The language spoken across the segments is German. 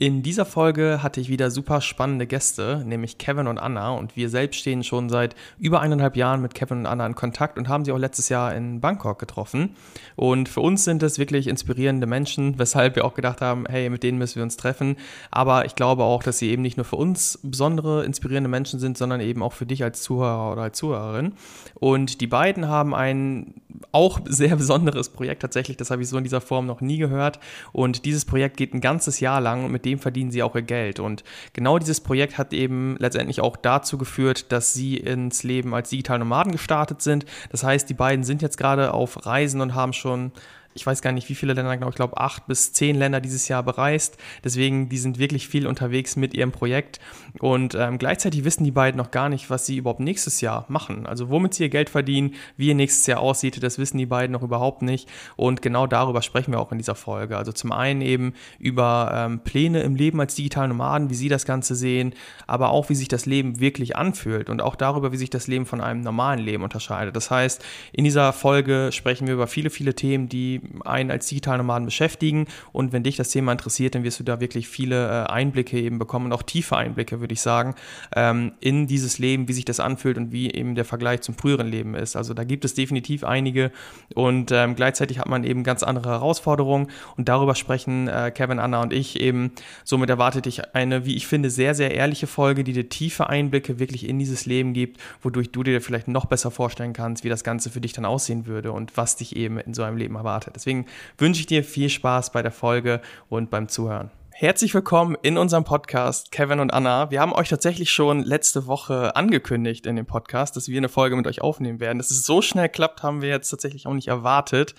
In dieser Folge hatte ich wieder super spannende Gäste, nämlich Kevin und Anna. Und wir selbst stehen schon seit über eineinhalb Jahren mit Kevin und Anna in Kontakt und haben sie auch letztes Jahr in Bangkok getroffen. Und für uns sind es wirklich inspirierende Menschen, weshalb wir auch gedacht haben, hey, mit denen müssen wir uns treffen. Aber ich glaube auch, dass sie eben nicht nur für uns besondere, inspirierende Menschen sind, sondern eben auch für dich als Zuhörer oder als Zuhörerin. Und die beiden haben ein auch sehr besonderes Projekt tatsächlich. Das habe ich so in dieser Form noch nie gehört. Und dieses Projekt geht ein ganzes Jahr lang. Mit dem verdienen sie auch ihr Geld. Und genau dieses Projekt hat eben letztendlich auch dazu geführt, dass sie ins Leben als digitale Nomaden gestartet sind. Das heißt, die beiden sind jetzt gerade auf Reisen und haben schon ich weiß gar nicht, wie viele Länder, genau, ich glaube acht bis zehn Länder dieses Jahr bereist. Deswegen, die sind wirklich viel unterwegs mit ihrem Projekt. Und ähm, gleichzeitig wissen die beiden noch gar nicht, was sie überhaupt nächstes Jahr machen. Also womit sie ihr Geld verdienen, wie ihr nächstes Jahr aussieht, das wissen die beiden noch überhaupt nicht. Und genau darüber sprechen wir auch in dieser Folge. Also zum einen eben über ähm, Pläne im Leben als digitale Nomaden, wie sie das Ganze sehen, aber auch wie sich das Leben wirklich anfühlt und auch darüber, wie sich das Leben von einem normalen Leben unterscheidet. Das heißt, in dieser Folge sprechen wir über viele, viele Themen, die einen als Digitalnomaden beschäftigen. Und wenn dich das Thema interessiert, dann wirst du da wirklich viele äh, Einblicke eben bekommen und auch tiefe Einblicke, würde ich sagen, ähm, in dieses Leben, wie sich das anfühlt und wie eben der Vergleich zum früheren Leben ist. Also da gibt es definitiv einige und ähm, gleichzeitig hat man eben ganz andere Herausforderungen und darüber sprechen äh, Kevin, Anna und ich eben. Somit erwartet dich eine, wie ich finde, sehr, sehr ehrliche Folge, die dir tiefe Einblicke wirklich in dieses Leben gibt, wodurch du dir vielleicht noch besser vorstellen kannst, wie das Ganze für dich dann aussehen würde und was dich eben in so einem Leben erwartet. Deswegen wünsche ich dir viel Spaß bei der Folge und beim Zuhören. Herzlich willkommen in unserem Podcast, Kevin und Anna. Wir haben euch tatsächlich schon letzte Woche angekündigt in dem Podcast, dass wir eine Folge mit euch aufnehmen werden. Dass es so schnell klappt, haben wir jetzt tatsächlich auch nicht erwartet.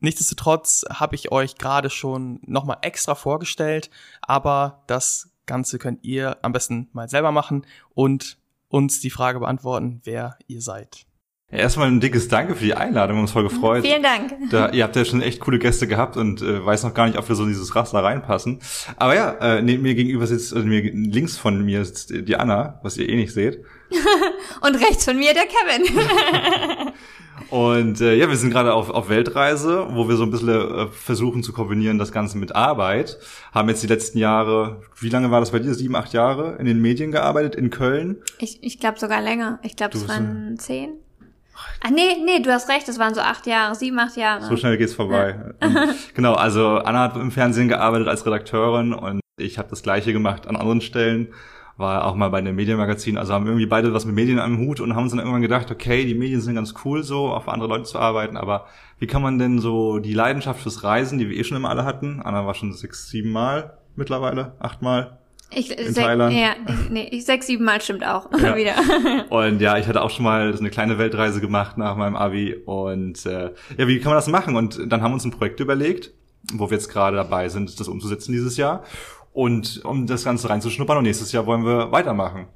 Nichtsdestotrotz habe ich euch gerade schon nochmal extra vorgestellt, aber das Ganze könnt ihr am besten mal selber machen und uns die Frage beantworten, wer ihr seid. Erstmal ein dickes Danke für die Einladung, wir haben uns voll gefreut. Vielen Dank. Da, ihr habt ja schon echt coole Gäste gehabt und äh, weiß noch gar nicht, ob wir so in dieses Raster reinpassen. Aber ja, äh, neben mir gegenüber sitzt, also mir, links von mir sitzt die Anna, was ihr eh nicht seht. und rechts von mir der Kevin. und äh, ja, wir sind gerade auf, auf Weltreise, wo wir so ein bisschen äh, versuchen zu kombinieren das Ganze mit Arbeit. Haben jetzt die letzten Jahre, wie lange war das bei dir? Sieben, acht Jahre in den Medien gearbeitet, in Köln? Ich, ich glaube sogar länger. Ich glaube, es waren zehn. Ah, nee, nee, du hast recht, das waren so acht Jahre, sieben, acht Jahre. So schnell geht's vorbei. Ja. genau, also Anna hat im Fernsehen gearbeitet als Redakteurin und ich habe das gleiche gemacht an anderen Stellen. War auch mal bei einem Medienmagazin, also haben irgendwie beide was mit Medien am Hut und haben uns dann irgendwann gedacht, okay, die Medien sind ganz cool so, für andere Leute zu arbeiten, aber wie kann man denn so die Leidenschaft fürs Reisen, die wir eh schon immer alle hatten, Anna war schon sechs, sieben Mal mittlerweile, acht Mal, ich, in sech, Thailand. Ja, nee, ich, sechs, sieben Mal stimmt auch ja. wieder. Und ja, ich hatte auch schon mal so eine kleine Weltreise gemacht nach meinem Abi. Und äh, ja, wie kann man das machen? Und dann haben wir uns ein Projekt überlegt, wo wir jetzt gerade dabei sind, das umzusetzen dieses Jahr. Und um das Ganze reinzuschnuppern und nächstes Jahr wollen wir weitermachen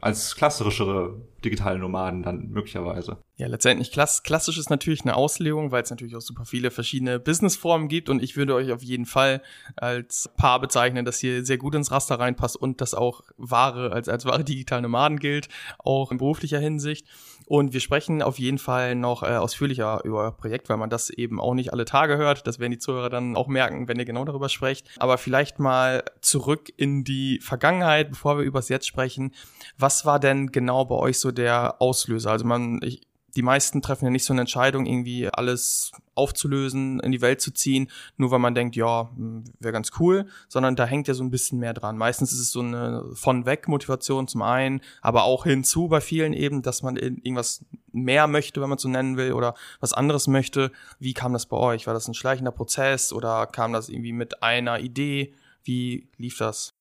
als klassischere digitale Nomaden dann möglicherweise. Ja, letztendlich klass klassisch ist natürlich eine Auslegung, weil es natürlich auch super viele verschiedene Businessformen gibt und ich würde euch auf jeden Fall als Paar bezeichnen, das hier sehr gut ins Raster reinpasst und das auch wahre als als wahre digitale Nomaden gilt, auch in beruflicher Hinsicht. Und wir sprechen auf jeden Fall noch äh, ausführlicher über euer Projekt, weil man das eben auch nicht alle Tage hört. Das werden die Zuhörer dann auch merken, wenn ihr genau darüber sprecht. Aber vielleicht mal zurück in die Vergangenheit, bevor wir über das Jetzt sprechen. Was war denn genau bei euch so der Auslöser? Also man, ich, die meisten treffen ja nicht so eine Entscheidung, irgendwie alles aufzulösen, in die Welt zu ziehen, nur weil man denkt, ja, hm, wäre ganz cool, sondern da hängt ja so ein bisschen mehr dran. Meistens ist es so eine von weg Motivation zum einen, aber auch hinzu bei vielen eben, dass man irgendwas mehr möchte, wenn man so nennen will, oder was anderes möchte. Wie kam das bei euch? War das ein schleichender Prozess oder kam das irgendwie mit einer Idee? Wie lief das?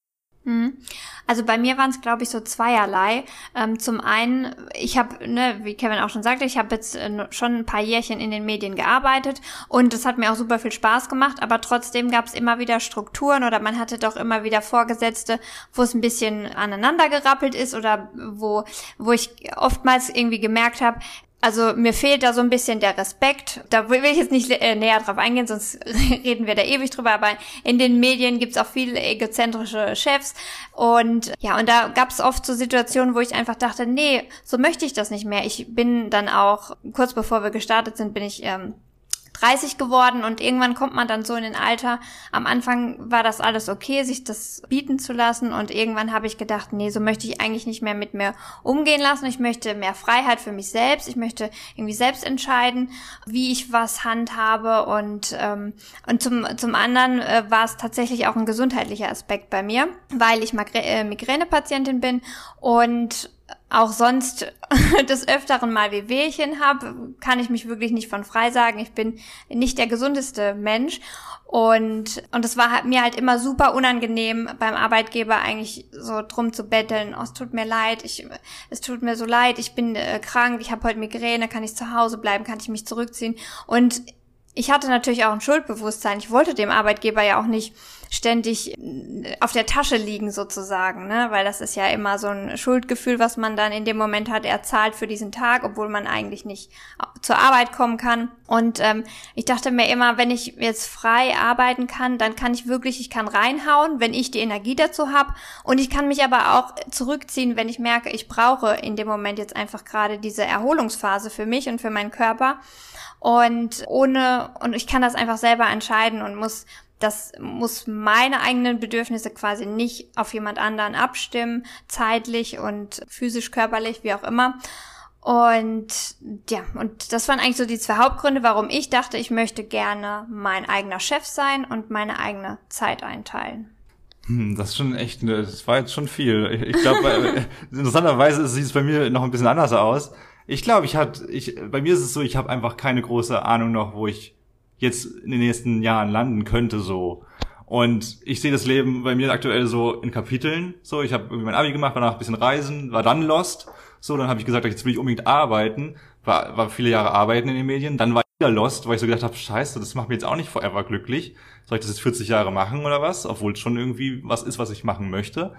Mhm. Also bei mir waren es, glaube ich, so zweierlei. Ähm, zum einen, ich habe, ne, wie Kevin auch schon sagte, ich habe jetzt äh, schon ein paar Jährchen in den Medien gearbeitet und es hat mir auch super viel Spaß gemacht, aber trotzdem gab es immer wieder Strukturen oder man hatte doch immer wieder Vorgesetzte, wo es ein bisschen aneinander gerappelt ist oder wo, wo ich oftmals irgendwie gemerkt habe, also mir fehlt da so ein bisschen der Respekt. Da will ich jetzt nicht äh, näher drauf eingehen, sonst reden wir da ewig drüber. Aber in den Medien gibt's auch viele egozentrische Chefs. Und ja, und da gab's oft so Situationen, wo ich einfach dachte, nee, so möchte ich das nicht mehr. Ich bin dann auch, kurz bevor wir gestartet sind, bin ich ähm, 30 geworden und irgendwann kommt man dann so in den Alter. Am Anfang war das alles okay, sich das bieten zu lassen und irgendwann habe ich gedacht, nee, so möchte ich eigentlich nicht mehr mit mir umgehen lassen. Ich möchte mehr Freiheit für mich selbst. Ich möchte irgendwie selbst entscheiden, wie ich was handhabe und ähm, und zum zum anderen äh, war es tatsächlich auch ein gesundheitlicher Aspekt bei mir, weil ich Magre äh, Migränepatientin bin und auch sonst des Öfteren mal Wehwehchen habe, kann ich mich wirklich nicht von frei sagen. Ich bin nicht der gesundeste Mensch. Und, und es war mir halt immer super unangenehm, beim Arbeitgeber eigentlich so drum zu betteln. Oh, es tut mir leid, ich, es tut mir so leid, ich bin äh, krank, ich habe heute Migräne, kann ich zu Hause bleiben, kann ich mich zurückziehen. Und ich hatte natürlich auch ein Schuldbewusstsein. Ich wollte dem Arbeitgeber ja auch nicht ständig äh, auf der Tasche liegen sozusagen, ne? Weil das ist ja immer so ein Schuldgefühl, was man dann in dem Moment hat. Er zahlt für diesen Tag, obwohl man eigentlich nicht zur Arbeit kommen kann. Und ähm, ich dachte mir immer, wenn ich jetzt frei arbeiten kann, dann kann ich wirklich, ich kann reinhauen, wenn ich die Energie dazu habe. Und ich kann mich aber auch zurückziehen, wenn ich merke, ich brauche in dem Moment jetzt einfach gerade diese Erholungsphase für mich und für meinen Körper. Und ohne, und ich kann das einfach selber entscheiden und muss, das muss meine eigenen Bedürfnisse quasi nicht auf jemand anderen abstimmen, zeitlich und physisch, körperlich, wie auch immer. Und ja, und das waren eigentlich so die zwei Hauptgründe, warum ich dachte, ich möchte gerne mein eigener Chef sein und meine eigene Zeit einteilen. Hm, das ist schon echt, das war jetzt schon viel. Ich glaube, äh, interessanterweise sieht es bei mir noch ein bisschen anders aus. Ich glaube, ich hatte, ich, bei mir ist es so, ich habe einfach keine große Ahnung noch, wo ich jetzt in den nächsten Jahren landen könnte so. Und ich sehe das Leben bei mir aktuell so in Kapiteln. So, ich habe mein Abi gemacht, danach ein bisschen reisen, war dann lost. So, dann habe ich gesagt, jetzt will ich unbedingt arbeiten. War, war viele Jahre arbeiten in den Medien. Dann war ich wieder lost, weil ich so gedacht habe, scheiße, das macht mir jetzt auch nicht forever glücklich. Soll ich das jetzt 40 Jahre machen oder was? Obwohl es schon irgendwie was ist, was ich machen möchte.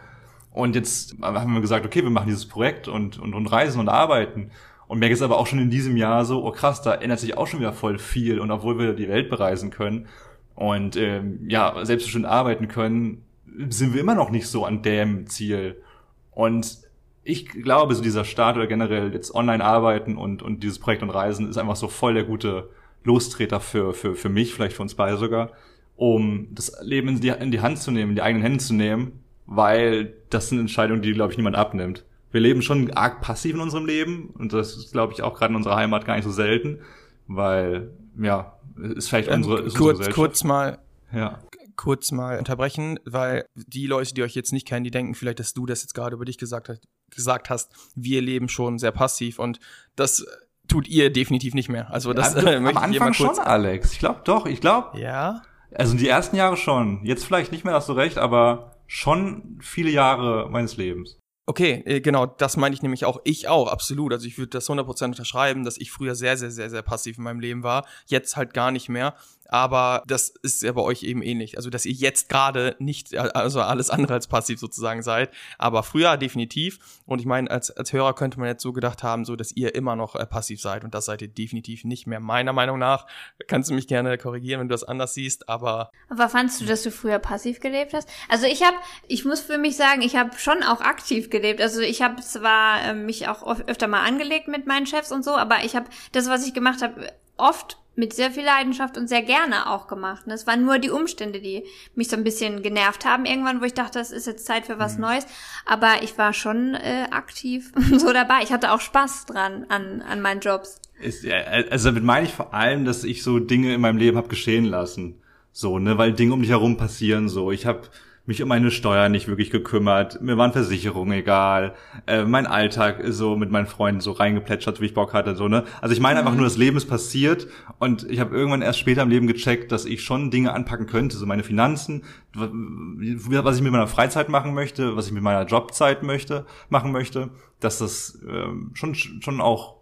Und jetzt haben wir gesagt, okay, wir machen dieses Projekt und, und, und reisen und arbeiten. Und merke es aber auch schon in diesem Jahr so, oh krass, da ändert sich auch schon wieder voll viel. Und obwohl wir die Welt bereisen können und ähm, ja, selbstbestimmt arbeiten können, sind wir immer noch nicht so an dem Ziel. Und ich glaube, so dieser Start oder generell jetzt online arbeiten und, und dieses Projekt und Reisen ist einfach so voll der gute Lostreter für, für, für mich, vielleicht für uns beide sogar, um das Leben in die, in die Hand zu nehmen, in die eigenen Hände zu nehmen, weil das sind Entscheidungen, die, glaube ich, niemand abnimmt wir leben schon arg passiv in unserem Leben und das ist, glaube ich, auch gerade in unserer Heimat gar nicht so selten, weil, ja, ist vielleicht ähm, unsere, ist kurz, unsere kurz mal, ja. kurz mal unterbrechen, weil die Leute, die euch jetzt nicht kennen, die denken vielleicht, dass du das jetzt gerade über dich gesagt, hast, gesagt hast, wir leben schon sehr passiv und das tut ihr definitiv nicht mehr. Also das ja, äh, am Anfang schon, Alex. Ich glaube doch, ich glaube. Ja. Also die ersten Jahre schon. Jetzt vielleicht nicht mehr, hast du recht, aber schon viele Jahre meines Lebens. Okay, äh, genau, das meine ich nämlich auch. Ich auch, absolut. Also ich würde das 100% unterschreiben, dass ich früher sehr, sehr, sehr, sehr passiv in meinem Leben war. Jetzt halt gar nicht mehr aber das ist ja bei euch eben ähnlich. Also, dass ihr jetzt gerade nicht, also alles andere als passiv sozusagen seid, aber früher definitiv. Und ich meine, als, als Hörer könnte man jetzt so gedacht haben, so, dass ihr immer noch äh, passiv seid und das seid ihr definitiv nicht mehr, meiner Meinung nach. Kannst du mich gerne korrigieren, wenn du das anders siehst, aber. Aber fandst du, dass du früher passiv gelebt hast? Also ich habe, ich muss für mich sagen, ich habe schon auch aktiv gelebt. Also ich habe zwar äh, mich auch öfter mal angelegt mit meinen Chefs und so, aber ich habe das, was ich gemacht habe, oft mit sehr viel Leidenschaft und sehr gerne auch gemacht. es waren nur die Umstände, die mich so ein bisschen genervt haben irgendwann, wo ich dachte, es ist jetzt Zeit für was mhm. Neues. Aber ich war schon äh, aktiv so dabei. Ich hatte auch Spaß dran an, an meinen Jobs. Ist, also damit meine ich vor allem, dass ich so Dinge in meinem Leben habe geschehen lassen. So, ne, weil Dinge um dich herum passieren so. Ich habe mich um meine Steuern nicht wirklich gekümmert, mir waren Versicherungen egal, äh, mein Alltag so mit meinen Freunden so reingeplätschert, wie ich Bock hatte, so, ne? Also ich meine einfach nur, das Leben ist passiert und ich habe irgendwann erst später im Leben gecheckt, dass ich schon Dinge anpacken könnte, so meine Finanzen, was ich mit meiner Freizeit machen möchte, was ich mit meiner Jobzeit möchte, machen möchte, dass das ähm, schon, schon auch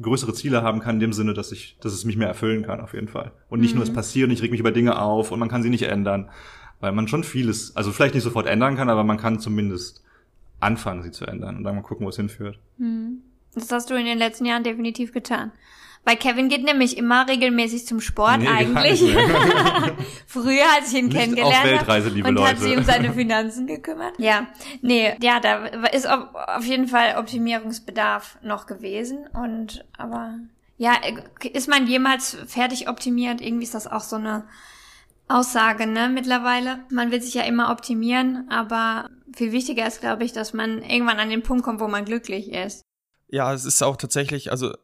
größere Ziele haben kann in dem Sinne, dass ich, dass es mich mehr erfüllen kann auf jeden Fall. Und nicht mhm. nur es passiert und ich reg mich über Dinge auf und man kann sie nicht ändern weil man schon vieles, also vielleicht nicht sofort ändern kann, aber man kann zumindest anfangen, sie zu ändern und dann mal gucken, wo es hinführt. Hm. Das hast du in den letzten Jahren definitiv getan. Weil Kevin geht nämlich immer regelmäßig zum Sport nee, eigentlich. Früher hat sich ihn Nicht kennengelernt auf Weltreise, liebe und Leute. hat sich um seine Finanzen gekümmert. Ja, nee, ja, da ist auf jeden Fall Optimierungsbedarf noch gewesen und aber ja, ist man jemals fertig optimiert? Irgendwie ist das auch so eine Aussage, ne, mittlerweile. Man will sich ja immer optimieren, aber viel wichtiger ist, glaube ich, dass man irgendwann an den Punkt kommt, wo man glücklich ist. Ja, es ist auch tatsächlich, also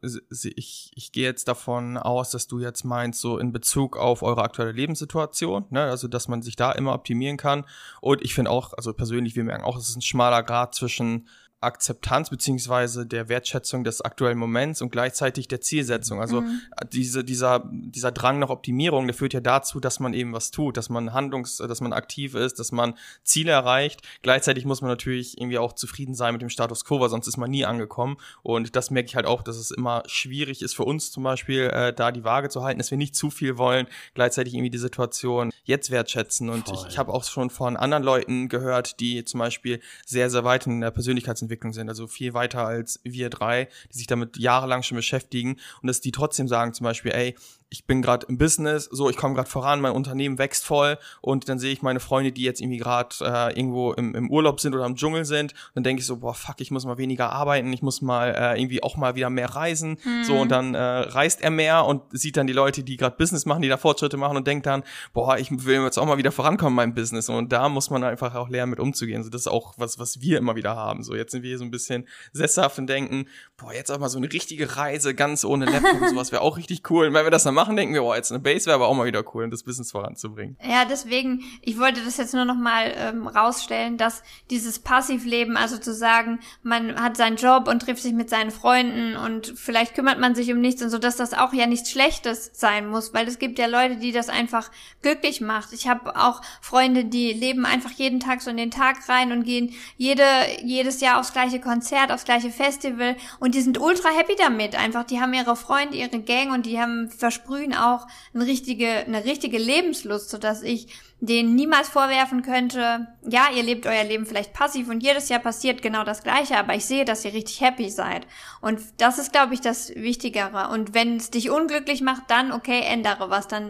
ich, ich gehe jetzt davon aus, dass du jetzt meinst, so in Bezug auf eure aktuelle Lebenssituation, ne, also dass man sich da immer optimieren kann. Und ich finde auch, also persönlich, wir merken auch, es ist ein schmaler Grad zwischen Akzeptanz beziehungsweise der Wertschätzung des aktuellen Moments und gleichzeitig der Zielsetzung. Also mhm. diese, dieser, dieser Drang nach Optimierung, der führt ja dazu, dass man eben was tut, dass man handlungs, dass man aktiv ist, dass man Ziele erreicht. Gleichzeitig muss man natürlich irgendwie auch zufrieden sein mit dem Status quo, weil sonst ist man nie angekommen. Und das merke ich halt auch, dass es immer schwierig ist für uns zum Beispiel, äh, da die Waage zu halten, dass wir nicht zu viel wollen, gleichzeitig irgendwie die Situation jetzt wertschätzen. Und Voll. ich, ich habe auch schon von anderen Leuten gehört, die zum Beispiel sehr, sehr weit in der Persönlichkeits Entwicklung sind, also viel weiter als wir drei, die sich damit jahrelang schon beschäftigen und dass die trotzdem sagen zum Beispiel, ey, ich bin gerade im Business, so ich komme gerade voran, mein Unternehmen wächst voll und dann sehe ich meine Freunde, die jetzt irgendwie gerade äh, irgendwo im, im Urlaub sind oder im Dschungel sind, dann denke ich so, boah, fuck, ich muss mal weniger arbeiten, ich muss mal äh, irgendwie auch mal wieder mehr reisen, mhm. so und dann äh, reist er mehr und sieht dann die Leute, die gerade Business machen, die da Fortschritte machen und denkt dann, boah, ich will jetzt auch mal wieder vorankommen in meinem Business. Und da muss man einfach auch lernen mit umzugehen, so das ist auch was, was wir immer wieder haben, so jetzt sind wir hier so ein bisschen sesshaft und denken, boah, jetzt auch mal so eine richtige Reise, ganz ohne Laptop und sowas wäre auch richtig cool. Und wenn wir das dann machen, denken wir, boah, jetzt eine Base wäre aber auch mal wieder cool, um das Business voranzubringen. Ja, deswegen, ich wollte das jetzt nur noch mal ähm, rausstellen, dass dieses Passivleben, also zu sagen, man hat seinen Job und trifft sich mit seinen Freunden und vielleicht kümmert man sich um nichts und so, dass das auch ja nichts Schlechtes sein muss, weil es gibt ja Leute, die das einfach glücklich macht. Ich habe auch Freunde, die leben einfach jeden Tag so in den Tag rein und gehen jede jedes Jahr aufs gleiche Konzert, aufs gleiche Festival und die sind ultra happy damit. Einfach, die haben ihre Freunde, ihre Gang und die haben versprühen auch eine richtige, eine richtige Lebenslust, so dass ich denen niemals vorwerfen könnte, ja, ihr lebt euer Leben vielleicht passiv und jedes Jahr passiert genau das Gleiche, aber ich sehe, dass ihr richtig happy seid. Und das ist, glaube ich, das Wichtigere. Und wenn es dich unglücklich macht, dann, okay, ändere was, dann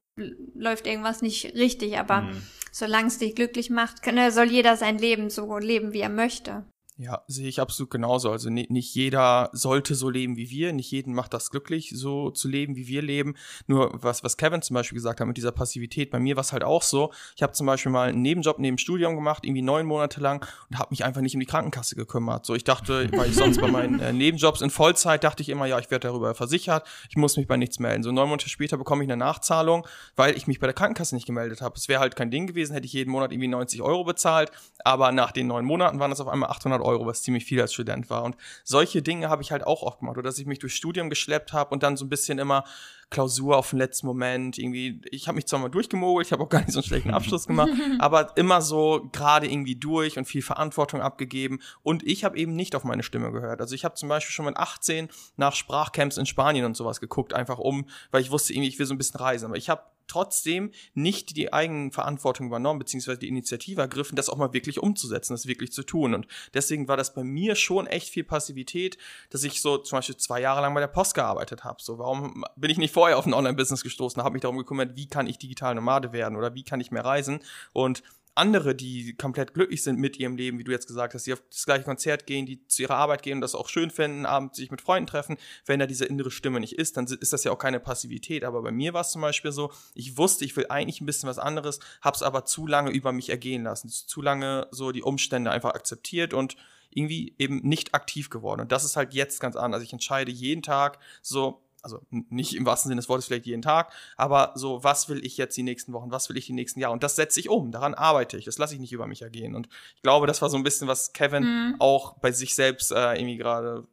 läuft irgendwas nicht richtig, aber mhm. solange es dich glücklich macht, kann, soll jeder sein Leben so leben, wie er möchte. Ja, sehe ich absolut genauso. Also nicht jeder sollte so leben wie wir, nicht jeden macht das glücklich, so zu leben, wie wir leben. Nur was, was Kevin zum Beispiel gesagt hat mit dieser Passivität, bei mir war es halt auch so. Ich habe zum Beispiel mal einen Nebenjob neben Studium gemacht, irgendwie neun Monate lang und habe mich einfach nicht um die Krankenkasse gekümmert. So, ich dachte, weil ich sonst bei meinen äh, Nebenjobs in Vollzeit dachte ich immer, ja, ich werde darüber versichert, ich muss mich bei nichts melden. So neun Monate später bekomme ich eine Nachzahlung, weil ich mich bei der Krankenkasse nicht gemeldet habe. Es wäre halt kein Ding gewesen, hätte ich jeden Monat irgendwie 90 Euro bezahlt, aber nach den neun Monaten waren es auf einmal 800 Euro. Euro, was ziemlich viel als Student war. Und solche Dinge habe ich halt auch oft gemacht, oder dass ich mich durch Studium geschleppt habe und dann so ein bisschen immer Klausur auf den letzten Moment irgendwie. Ich habe mich zwar mal durchgemogelt, ich habe auch gar nicht so einen schlechten Abschluss gemacht, aber immer so gerade irgendwie durch und viel Verantwortung abgegeben. Und ich habe eben nicht auf meine Stimme gehört. Also ich habe zum Beispiel schon mit 18 nach Sprachcamps in Spanien und sowas geguckt, einfach um, weil ich wusste irgendwie, ich will so ein bisschen reisen. Aber ich habe trotzdem nicht die eigenen Verantwortung übernommen, beziehungsweise die Initiative ergriffen, das auch mal wirklich umzusetzen, das wirklich zu tun. Und deswegen war das bei mir schon echt viel Passivität, dass ich so zum Beispiel zwei Jahre lang bei der Post gearbeitet habe. So, warum bin ich nicht vorher auf ein Online-Business gestoßen, habe mich darum gekümmert, wie kann ich digital Nomade werden oder wie kann ich mehr reisen? Und andere, die komplett glücklich sind mit ihrem Leben, wie du jetzt gesagt hast, die auf das gleiche Konzert gehen, die zu ihrer Arbeit gehen und das auch schön finden, abends sich mit Freunden treffen, wenn da diese innere Stimme nicht ist, dann ist das ja auch keine Passivität. Aber bei mir war es zum Beispiel so, ich wusste, ich will eigentlich ein bisschen was anderes, hab's aber zu lange über mich ergehen lassen, zu lange so die Umstände einfach akzeptiert und irgendwie eben nicht aktiv geworden. Und das ist halt jetzt ganz anders. Ich entscheide jeden Tag so, also nicht im wahrsten Sinne des Wortes vielleicht jeden Tag, aber so, was will ich jetzt die nächsten Wochen, was will ich die nächsten Jahre? Und das setze ich um, daran arbeite ich, das lasse ich nicht über mich ergehen. Und ich glaube, das war so ein bisschen, was Kevin mhm. auch bei sich selbst äh, irgendwie gerade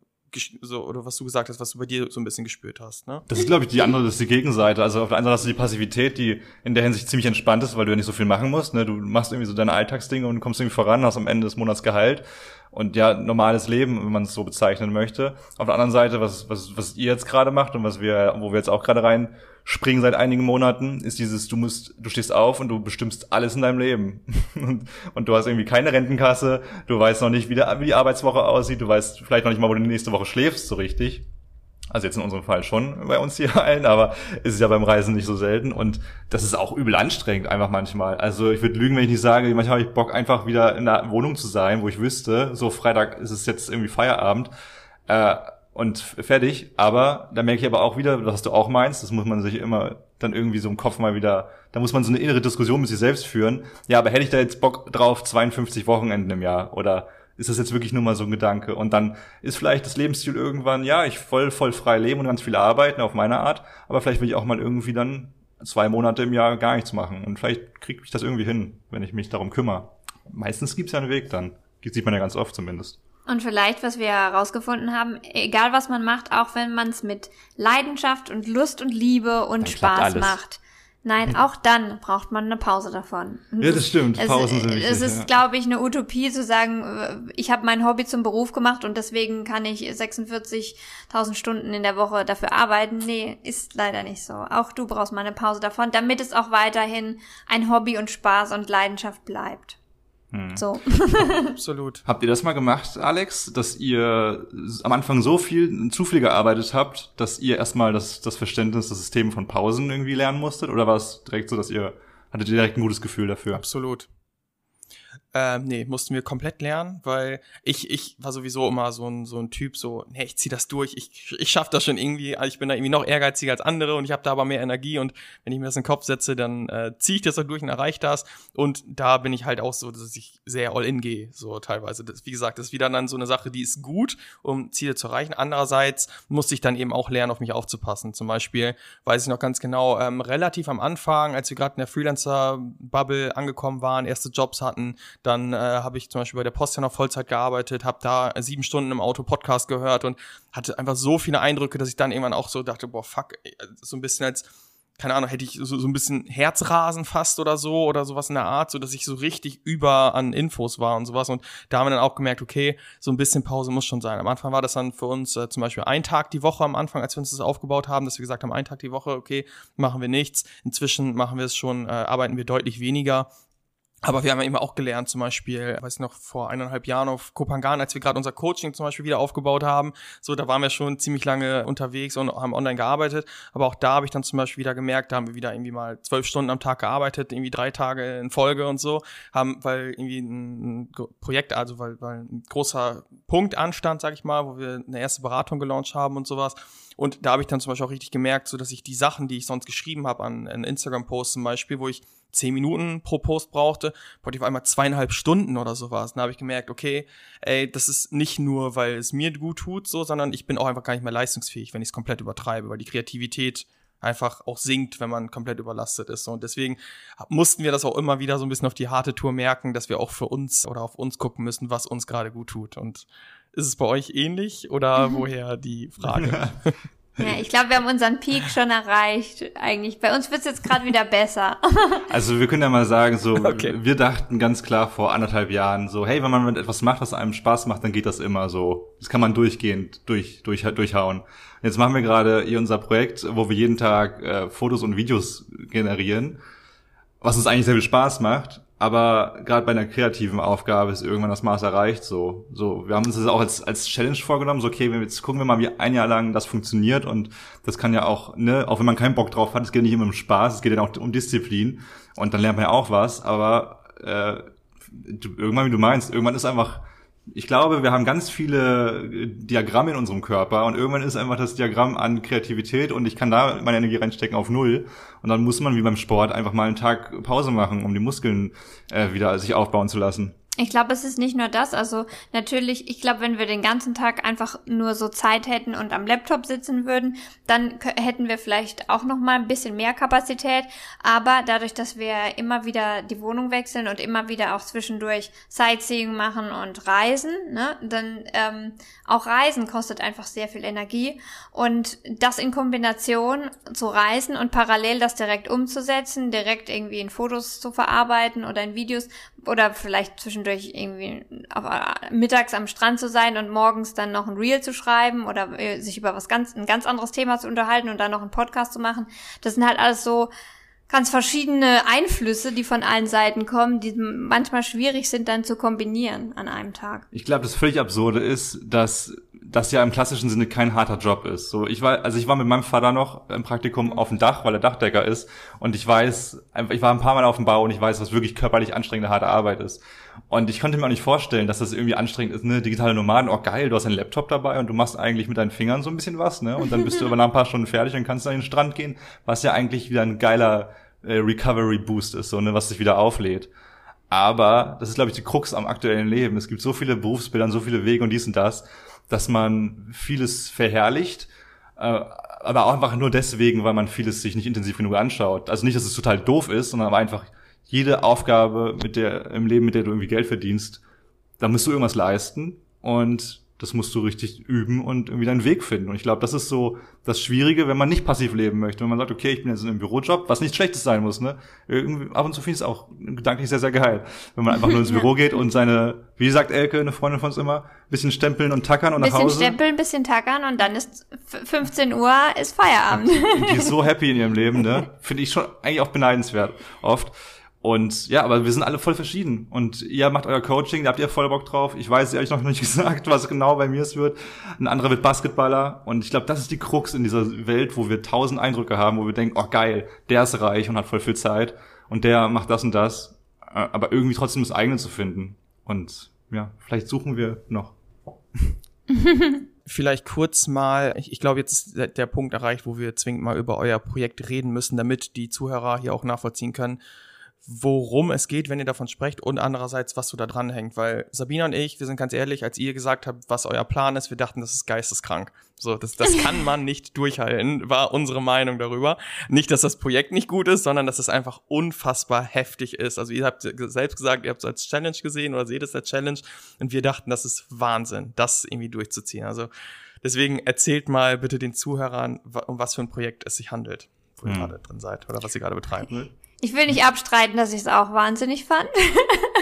so, oder was du gesagt hast, was du bei dir so ein bisschen gespürt hast, ne? Das ist, glaube ich, die andere, das ist die Gegenseite. Also auf der einen Seite hast du die Passivität, die in der Hinsicht ziemlich entspannt ist, weil du ja nicht so viel machen musst, ne? Du machst irgendwie so deine Alltagsdinge und kommst irgendwie voran, hast am Ende des Monats Gehalt und ja, normales Leben, wenn man es so bezeichnen möchte. Auf der anderen Seite, was, was, was ihr jetzt gerade macht und was wir, wo wir jetzt auch gerade rein springen seit einigen Monaten, ist dieses, du musst, du stehst auf und du bestimmst alles in deinem Leben. und, und du hast irgendwie keine Rentenkasse, du weißt noch nicht, wie, der, wie die Arbeitswoche aussieht, du weißt vielleicht noch nicht mal, wo du die nächste Woche schläfst, so richtig. Also jetzt in unserem Fall schon bei uns hier allen, aber ist ja beim Reisen nicht so selten und das ist auch übel anstrengend einfach manchmal. Also ich würde lügen, wenn ich nicht sage, manchmal habe ich Bock einfach wieder in der Wohnung zu sein, wo ich wüsste, so Freitag ist es jetzt irgendwie Feierabend. Äh, und fertig. Aber da merke ich aber auch wieder, was du auch meinst, das muss man sich immer dann irgendwie so im Kopf mal wieder, da muss man so eine innere Diskussion mit sich selbst führen. Ja, aber hätte ich da jetzt Bock drauf, 52 Wochenenden im Jahr? Oder ist das jetzt wirklich nur mal so ein Gedanke? Und dann ist vielleicht das Lebensstil irgendwann, ja, ich voll, voll frei leben und ganz viel arbeiten auf meine Art, aber vielleicht will ich auch mal irgendwie dann zwei Monate im Jahr gar nichts machen. Und vielleicht kriege ich das irgendwie hin, wenn ich mich darum kümmere. Meistens gibt's ja einen Weg dann. Das sieht man ja ganz oft zumindest. Und vielleicht, was wir herausgefunden haben, egal was man macht, auch wenn man es mit Leidenschaft und Lust und Liebe und Spaß macht. Nein, auch dann braucht man eine Pause davon. Ja, das stimmt. Es, Pausen sind wichtig. Es ist, ja. glaube ich, eine Utopie zu sagen, ich habe mein Hobby zum Beruf gemacht und deswegen kann ich 46.000 Stunden in der Woche dafür arbeiten. Nee, ist leider nicht so. Auch du brauchst mal eine Pause davon, damit es auch weiterhin ein Hobby und Spaß und Leidenschaft bleibt. Hm. So. Absolut. Habt ihr das mal gemacht, Alex, dass ihr am Anfang so viel, zu viel gearbeitet habt, dass ihr erstmal das, das Verständnis, das System von Pausen irgendwie lernen musstet? Oder war es direkt so, dass ihr, hattet ihr direkt ein gutes Gefühl dafür? Absolut. Ähm, nee, mussten wir komplett lernen, weil ich, ich war sowieso immer so ein, so ein Typ, so, nee, ich zieh das durch, ich, ich schaff das schon irgendwie, ich bin da irgendwie noch ehrgeiziger als andere und ich habe da aber mehr Energie und wenn ich mir das in den Kopf setze, dann äh, ziehe ich das auch durch und erreiche das und da bin ich halt auch so, dass ich sehr all in gehe, so teilweise. Das, wie gesagt, das ist wieder dann so eine Sache, die ist gut, um Ziele zu erreichen. Andererseits musste ich dann eben auch lernen, auf mich aufzupassen. Zum Beispiel weiß ich noch ganz genau, ähm, relativ am Anfang, als wir gerade in der Freelancer-Bubble angekommen waren, erste Jobs hatten, dann äh, habe ich zum Beispiel bei der Post ja noch Vollzeit gearbeitet, habe da sieben Stunden im Auto Podcast gehört und hatte einfach so viele Eindrücke, dass ich dann irgendwann auch so dachte, boah, fuck, so ein bisschen als keine Ahnung, hätte ich so, so ein bisschen Herzrasen fast oder so oder sowas in der Art, so dass ich so richtig über an Infos war und sowas. Und da haben wir dann auch gemerkt, okay, so ein bisschen Pause muss schon sein. Am Anfang war das dann für uns äh, zum Beispiel ein Tag die Woche am Anfang, als wir uns das aufgebaut haben, dass wir gesagt haben, ein Tag die Woche, okay, machen wir nichts. Inzwischen machen wir es schon, äh, arbeiten wir deutlich weniger aber wir haben ja immer auch gelernt, zum Beispiel, weiß noch, vor eineinhalb Jahren auf Kopangan, als wir gerade unser Coaching zum Beispiel wieder aufgebaut haben, so, da waren wir schon ziemlich lange unterwegs und haben online gearbeitet. Aber auch da habe ich dann zum Beispiel wieder gemerkt, da haben wir wieder irgendwie mal zwölf Stunden am Tag gearbeitet, irgendwie drei Tage in Folge und so, haben, weil irgendwie ein Projekt, also weil, weil ein großer Punkt anstand, sag ich mal, wo wir eine erste Beratung gelauncht haben und sowas. Und da habe ich dann zum Beispiel auch richtig gemerkt, so dass ich die Sachen, die ich sonst geschrieben habe an, an Instagram-Posts zum Beispiel, wo ich zehn Minuten pro Post brauchte, brauchte ich auf einmal zweieinhalb Stunden oder sowas. Und da habe ich gemerkt, okay, ey, das ist nicht nur, weil es mir gut tut, so, sondern ich bin auch einfach gar nicht mehr leistungsfähig, wenn ich es komplett übertreibe, weil die Kreativität einfach auch sinkt, wenn man komplett überlastet ist. Und deswegen mussten wir das auch immer wieder so ein bisschen auf die harte Tour merken, dass wir auch für uns oder auf uns gucken müssen, was uns gerade gut tut. Und ist es bei euch ähnlich oder mhm. woher die Frage? Ja, ich glaube, wir haben unseren Peak schon erreicht. Eigentlich. Bei uns wird's jetzt gerade wieder besser. also wir können ja mal sagen, so okay. wir dachten ganz klar vor anderthalb Jahren so, hey, wenn man etwas macht, was einem Spaß macht, dann geht das immer so. Das kann man durchgehend durch, durch, durchhauen. Jetzt machen wir gerade hier unser Projekt, wo wir jeden Tag äh, Fotos und Videos generieren, was uns eigentlich sehr viel Spaß macht aber gerade bei einer kreativen Aufgabe ist irgendwann das Maß erreicht. So, so, wir haben uns das auch als als Challenge vorgenommen. So, okay, jetzt gucken wir mal, wie ein Jahr lang das funktioniert und das kann ja auch, ne, auch wenn man keinen Bock drauf hat, es geht nicht immer um Spaß, es geht ja auch um Disziplin und dann lernt man ja auch was. Aber äh, du, irgendwann, wie du meinst, irgendwann ist einfach ich glaube, wir haben ganz viele äh, Diagramme in unserem Körper und irgendwann ist einfach das Diagramm an Kreativität und ich kann da meine Energie reinstecken auf null und dann muss man wie beim Sport einfach mal einen Tag Pause machen, um die Muskeln äh, wieder sich aufbauen zu lassen. Ich glaube, es ist nicht nur das. Also natürlich, ich glaube, wenn wir den ganzen Tag einfach nur so Zeit hätten und am Laptop sitzen würden, dann hätten wir vielleicht auch noch mal ein bisschen mehr Kapazität. Aber dadurch, dass wir immer wieder die Wohnung wechseln und immer wieder auch zwischendurch Sightseeing machen und reisen, ne, dann ähm, auch Reisen kostet einfach sehr viel Energie und das in Kombination zu reisen und parallel das direkt umzusetzen, direkt irgendwie in Fotos zu verarbeiten oder in Videos oder vielleicht zwischendurch irgendwie auf, äh, mittags am Strand zu sein und morgens dann noch ein Reel zu schreiben oder äh, sich über was ganz, ein ganz anderes Thema zu unterhalten und dann noch einen Podcast zu machen. Das sind halt alles so ganz verschiedene Einflüsse, die von allen Seiten kommen, die manchmal schwierig sind dann zu kombinieren an einem Tag. Ich glaube, das völlig absurde ist, dass das ja im klassischen Sinne kein harter Job ist. So, ich war, also ich war mit meinem Vater noch im Praktikum auf dem Dach, weil er Dachdecker ist. Und ich weiß, ich war ein paar Mal auf dem Bau und ich weiß, was wirklich körperlich anstrengende, harte Arbeit ist. Und ich konnte mir auch nicht vorstellen, dass das irgendwie anstrengend ist, ne? Digitale Nomaden, oh geil, du hast einen Laptop dabei und du machst eigentlich mit deinen Fingern so ein bisschen was, ne? Und dann bist du nach ein paar Stunden fertig und kannst an den Strand gehen, was ja eigentlich wieder ein geiler äh, Recovery Boost ist, so, ne? Was sich wieder auflädt. Aber das ist, glaube ich, die Krux am aktuellen Leben. Es gibt so viele Berufsbilder, so viele Wege und dies und das dass man vieles verherrlicht, äh, aber auch einfach nur deswegen, weil man vieles sich nicht intensiv genug anschaut. Also nicht, dass es total doof ist, sondern einfach jede Aufgabe mit der im Leben, mit der du irgendwie Geld verdienst, da musst du irgendwas leisten und das musst du richtig üben und irgendwie deinen Weg finden. Und ich glaube, das ist so das Schwierige, wenn man nicht passiv leben möchte. Wenn man sagt, okay, ich bin jetzt in einem Bürojob, was nichts Schlechtes sein muss, ne? Irgendwie, ab und zu finde ich es auch gedanklich sehr, sehr geil. Wenn man einfach nur ins Büro geht und seine, wie sagt Elke, eine Freundin von uns immer, bisschen stempeln und tackern und nach Hause. Bisschen stempeln, bisschen tackern und dann ist 15 Uhr ist Feierabend. Und die ist so happy in ihrem Leben, ne? Finde ich schon eigentlich auch beneidenswert, oft. Und ja, aber wir sind alle voll verschieden. Und ihr macht euer Coaching, da habt ihr voll Bock drauf. Ich weiß ehrlich noch nicht gesagt, was genau bei mir es wird. Ein anderer wird Basketballer. Und ich glaube, das ist die Krux in dieser Welt, wo wir tausend Eindrücke haben, wo wir denken, oh geil, der ist reich und hat voll viel Zeit. Und der macht das und das. Äh, aber irgendwie trotzdem das eigene zu finden. Und ja, vielleicht suchen wir noch. vielleicht kurz mal, ich, ich glaube, jetzt ist der, der Punkt erreicht, wo wir zwingend mal über euer Projekt reden müssen, damit die Zuhörer hier auch nachvollziehen können, worum es geht, wenn ihr davon sprecht und andererseits, was so da dran hängt. Weil Sabina und ich, wir sind ganz ehrlich, als ihr gesagt habt, was euer Plan ist, wir dachten, das ist geisteskrank. So, das, das kann man nicht durchhalten, war unsere Meinung darüber. Nicht, dass das Projekt nicht gut ist, sondern dass es einfach unfassbar heftig ist. Also ihr habt selbst gesagt, ihr habt es als Challenge gesehen oder seht es als Challenge und wir dachten, das ist Wahnsinn, das irgendwie durchzuziehen. Also deswegen erzählt mal bitte den Zuhörern, um was für ein Projekt es sich handelt, wo ihr hm. gerade drin seid oder was ihr gerade betreibt. Ich will nicht abstreiten, dass ich es auch wahnsinnig fand.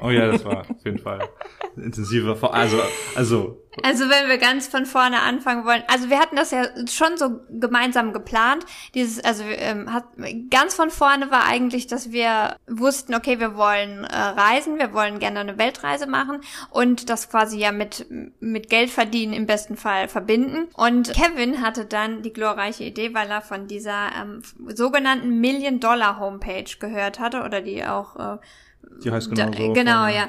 Oh ja, das war auf jeden Fall intensiver. Also, also. Also wenn wir ganz von vorne anfangen wollen. Also wir hatten das ja schon so gemeinsam geplant. Dieses, also ähm, hat, ganz von vorne war eigentlich, dass wir wussten, okay, wir wollen äh, reisen, wir wollen gerne eine Weltreise machen und das quasi ja mit mit Geld verdienen im besten Fall verbinden. Und Kevin hatte dann die glorreiche Idee, weil er von dieser ähm, sogenannten Million Dollar Homepage gehört hatte oder die auch äh, die heißt genau da, so. Genau, ja.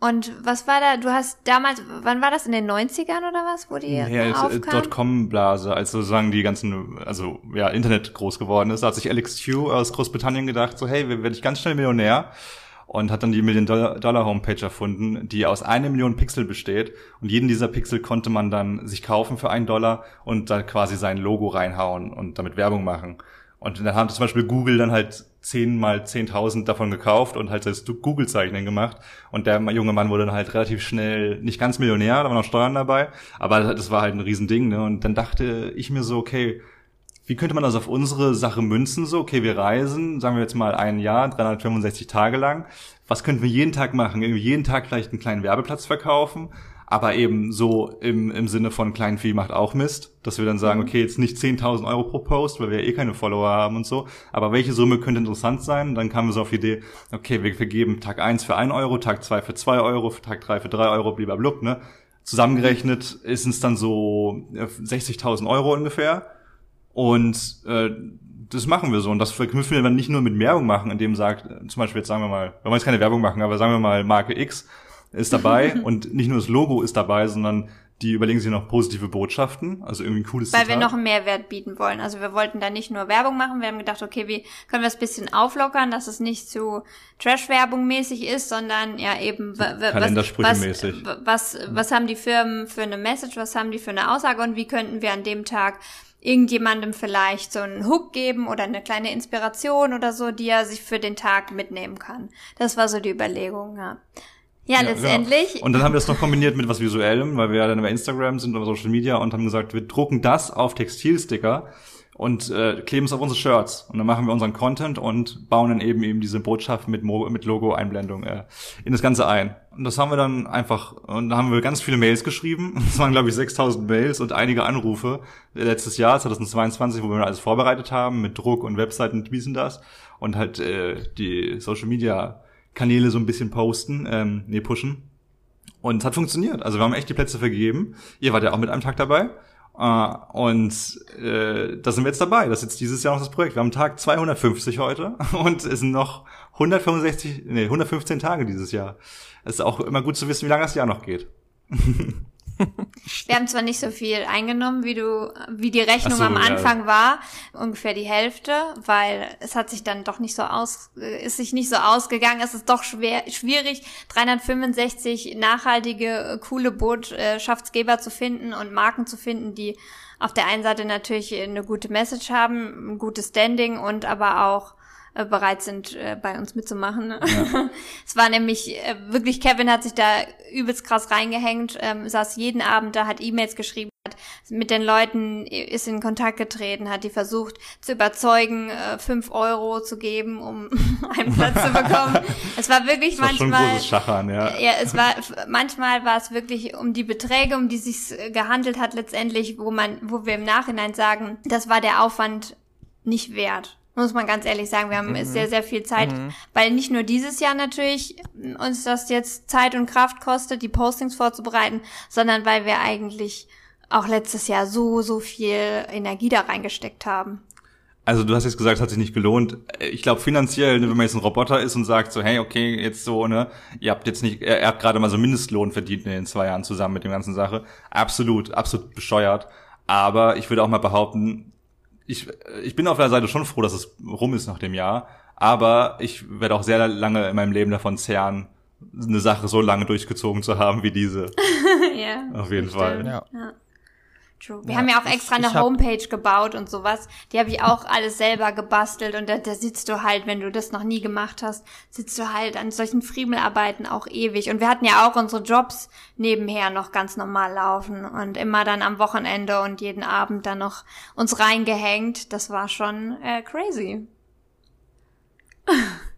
Und was war da, du hast damals, wann war das, in den 90ern oder was, wo die ja, äh, aufkam? Dotcom-Blase, als sozusagen die ganzen, also ja, Internet groß geworden ist, da hat sich Alex Hugh aus Großbritannien gedacht, so hey, werde ich ganz schnell Millionär und hat dann die Million-Dollar-Homepage erfunden, die aus einer Million Pixel besteht und jeden dieser Pixel konnte man dann sich kaufen für einen Dollar und da quasi sein Logo reinhauen und damit Werbung machen. Und dann haben zum Beispiel Google dann halt zehn mal zehntausend davon gekauft und halt das Google-Zeichnen gemacht. Und der junge Mann wurde dann halt relativ schnell nicht ganz Millionär, da waren noch Steuern dabei, aber das war halt ein Riesending. Ne? Und dann dachte ich mir so, okay, wie könnte man das auf unsere Sache münzen? So, okay, wir reisen, sagen wir jetzt mal ein Jahr, 365 Tage lang. Was könnten wir jeden Tag machen? Irgendwie jeden Tag vielleicht einen kleinen Werbeplatz verkaufen aber eben so im, im Sinne von kleinen Vieh macht auch Mist, dass wir dann sagen, mhm. okay, jetzt nicht 10.000 Euro pro Post, weil wir eh keine Follower haben und so, aber welche Summe könnte interessant sein? Dann kamen wir so auf die Idee, okay, wir vergeben Tag eins für ein Euro, Tag zwei für zwei Euro, Tag drei für drei Euro, blub, ne? Zusammengerechnet ist es dann so 60.000 äh, Euro ungefähr und äh, das machen wir so und das verknüpfen wir dann nicht nur mit Werbung machen, indem sagt, zum Beispiel jetzt sagen wir mal, wir wollen jetzt keine Werbung machen, aber sagen wir mal Marke X ist dabei und nicht nur das Logo ist dabei, sondern die überlegen sich noch positive Botschaften, also irgendwie ein cooles Weil Zitat. wir noch einen Mehrwert bieten wollen. Also wir wollten da nicht nur Werbung machen, wir haben gedacht, okay, wie können wir es bisschen auflockern, dass es nicht zu Trash-Werbung mäßig ist, sondern ja eben was, mäßig. was, was, was haben die Firmen für eine Message, was haben die für eine Aussage und wie könnten wir an dem Tag irgendjemandem vielleicht so einen Hook geben oder eine kleine Inspiration oder so, die er sich für den Tag mitnehmen kann. Das war so die Überlegung, ja. Ja, Ja, letztendlich. Genau. Und dann haben wir das noch kombiniert mit was Visuellem, weil wir ja dann bei Instagram sind oder Social Media und haben gesagt, wir drucken das auf Textilsticker und äh, kleben es auf unsere Shirts. Und dann machen wir unseren Content und bauen dann eben eben diese Botschaft mit, Mo mit Logo-Einblendung äh, in das Ganze ein. Und das haben wir dann einfach, und da haben wir ganz viele Mails geschrieben. Es waren, glaube ich, 6000 Mails und einige Anrufe letztes Jahr, 2022, wo wir alles vorbereitet haben mit Druck und Webseiten und dies und das. Und halt äh, die Social Media Kanäle so ein bisschen posten, ähm, nee, pushen. Und es hat funktioniert. Also wir haben echt die Plätze vergeben. Ihr wart ja auch mit einem Tag dabei. Äh, und äh, da sind wir jetzt dabei. Das ist jetzt dieses Jahr noch das Projekt. Wir haben Tag 250 heute und es sind noch 165, nee, 115 Tage dieses Jahr. Es ist auch immer gut zu wissen, wie lange das Jahr noch geht. Wir haben zwar nicht so viel eingenommen, wie du, wie die Rechnung so, am ja. Anfang war, ungefähr die Hälfte, weil es hat sich dann doch nicht so aus, äh, ist sich nicht so ausgegangen. Es ist doch schwer, schwierig, 365 nachhaltige, äh, coole Botschaftsgeber zu finden und Marken zu finden, die auf der einen Seite natürlich eine gute Message haben, ein gutes Standing und aber auch äh, bereit sind, äh, bei uns mitzumachen. es war nämlich äh, wirklich, Kevin hat sich da übelst krass reingehängt, ähm, saß jeden Abend da, hat E-Mails geschrieben, hat mit den Leuten ist in Kontakt getreten, hat die versucht zu überzeugen, äh, fünf Euro zu geben, um einen Platz zu bekommen. Es war wirklich Das war schon manchmal. großes Schachern, ja. Ja, es war manchmal war es wirklich um die Beträge, um die sich gehandelt hat letztendlich, wo man, wo wir im Nachhinein sagen, das war der Aufwand nicht wert. Muss man ganz ehrlich sagen, wir haben sehr, sehr viel Zeit, weil nicht nur dieses Jahr natürlich uns das jetzt Zeit und Kraft kostet, die Postings vorzubereiten, sondern weil wir eigentlich auch letztes Jahr so, so viel Energie da reingesteckt haben. Also du hast jetzt gesagt, es hat sich nicht gelohnt. Ich glaube finanziell, ne, wenn man jetzt ein Roboter ist und sagt so, hey, okay, jetzt so, ne, ihr habt jetzt nicht, er hat gerade mal so Mindestlohn verdient in den zwei Jahren zusammen mit dem ganzen Sache. Absolut, absolut bescheuert. Aber ich würde auch mal behaupten, ich, ich bin auf der Seite schon froh, dass es rum ist nach dem Jahr. Aber ich werde auch sehr lange in meinem Leben davon zehren, eine Sache so lange durchgezogen zu haben wie diese. ja. Auf jeden Fall. stimmt. Ja. True. Wir Ja, haben ja auch ich- extra ich eine hab- Homepage gebaut und sowas. Die habe ich auch alles selber gebastelt und da, da sitzt du halt, wenn du das noch nie gemacht hast, sitzt du halt an solchen Friemelarbeiten auch ewig. Und wir hatten ja auch unsere Jobs nebenher noch ganz normal laufen und immer dann am Wochenende und jeden Abend dann noch uns reingehängt. Das war schon äh, crazy.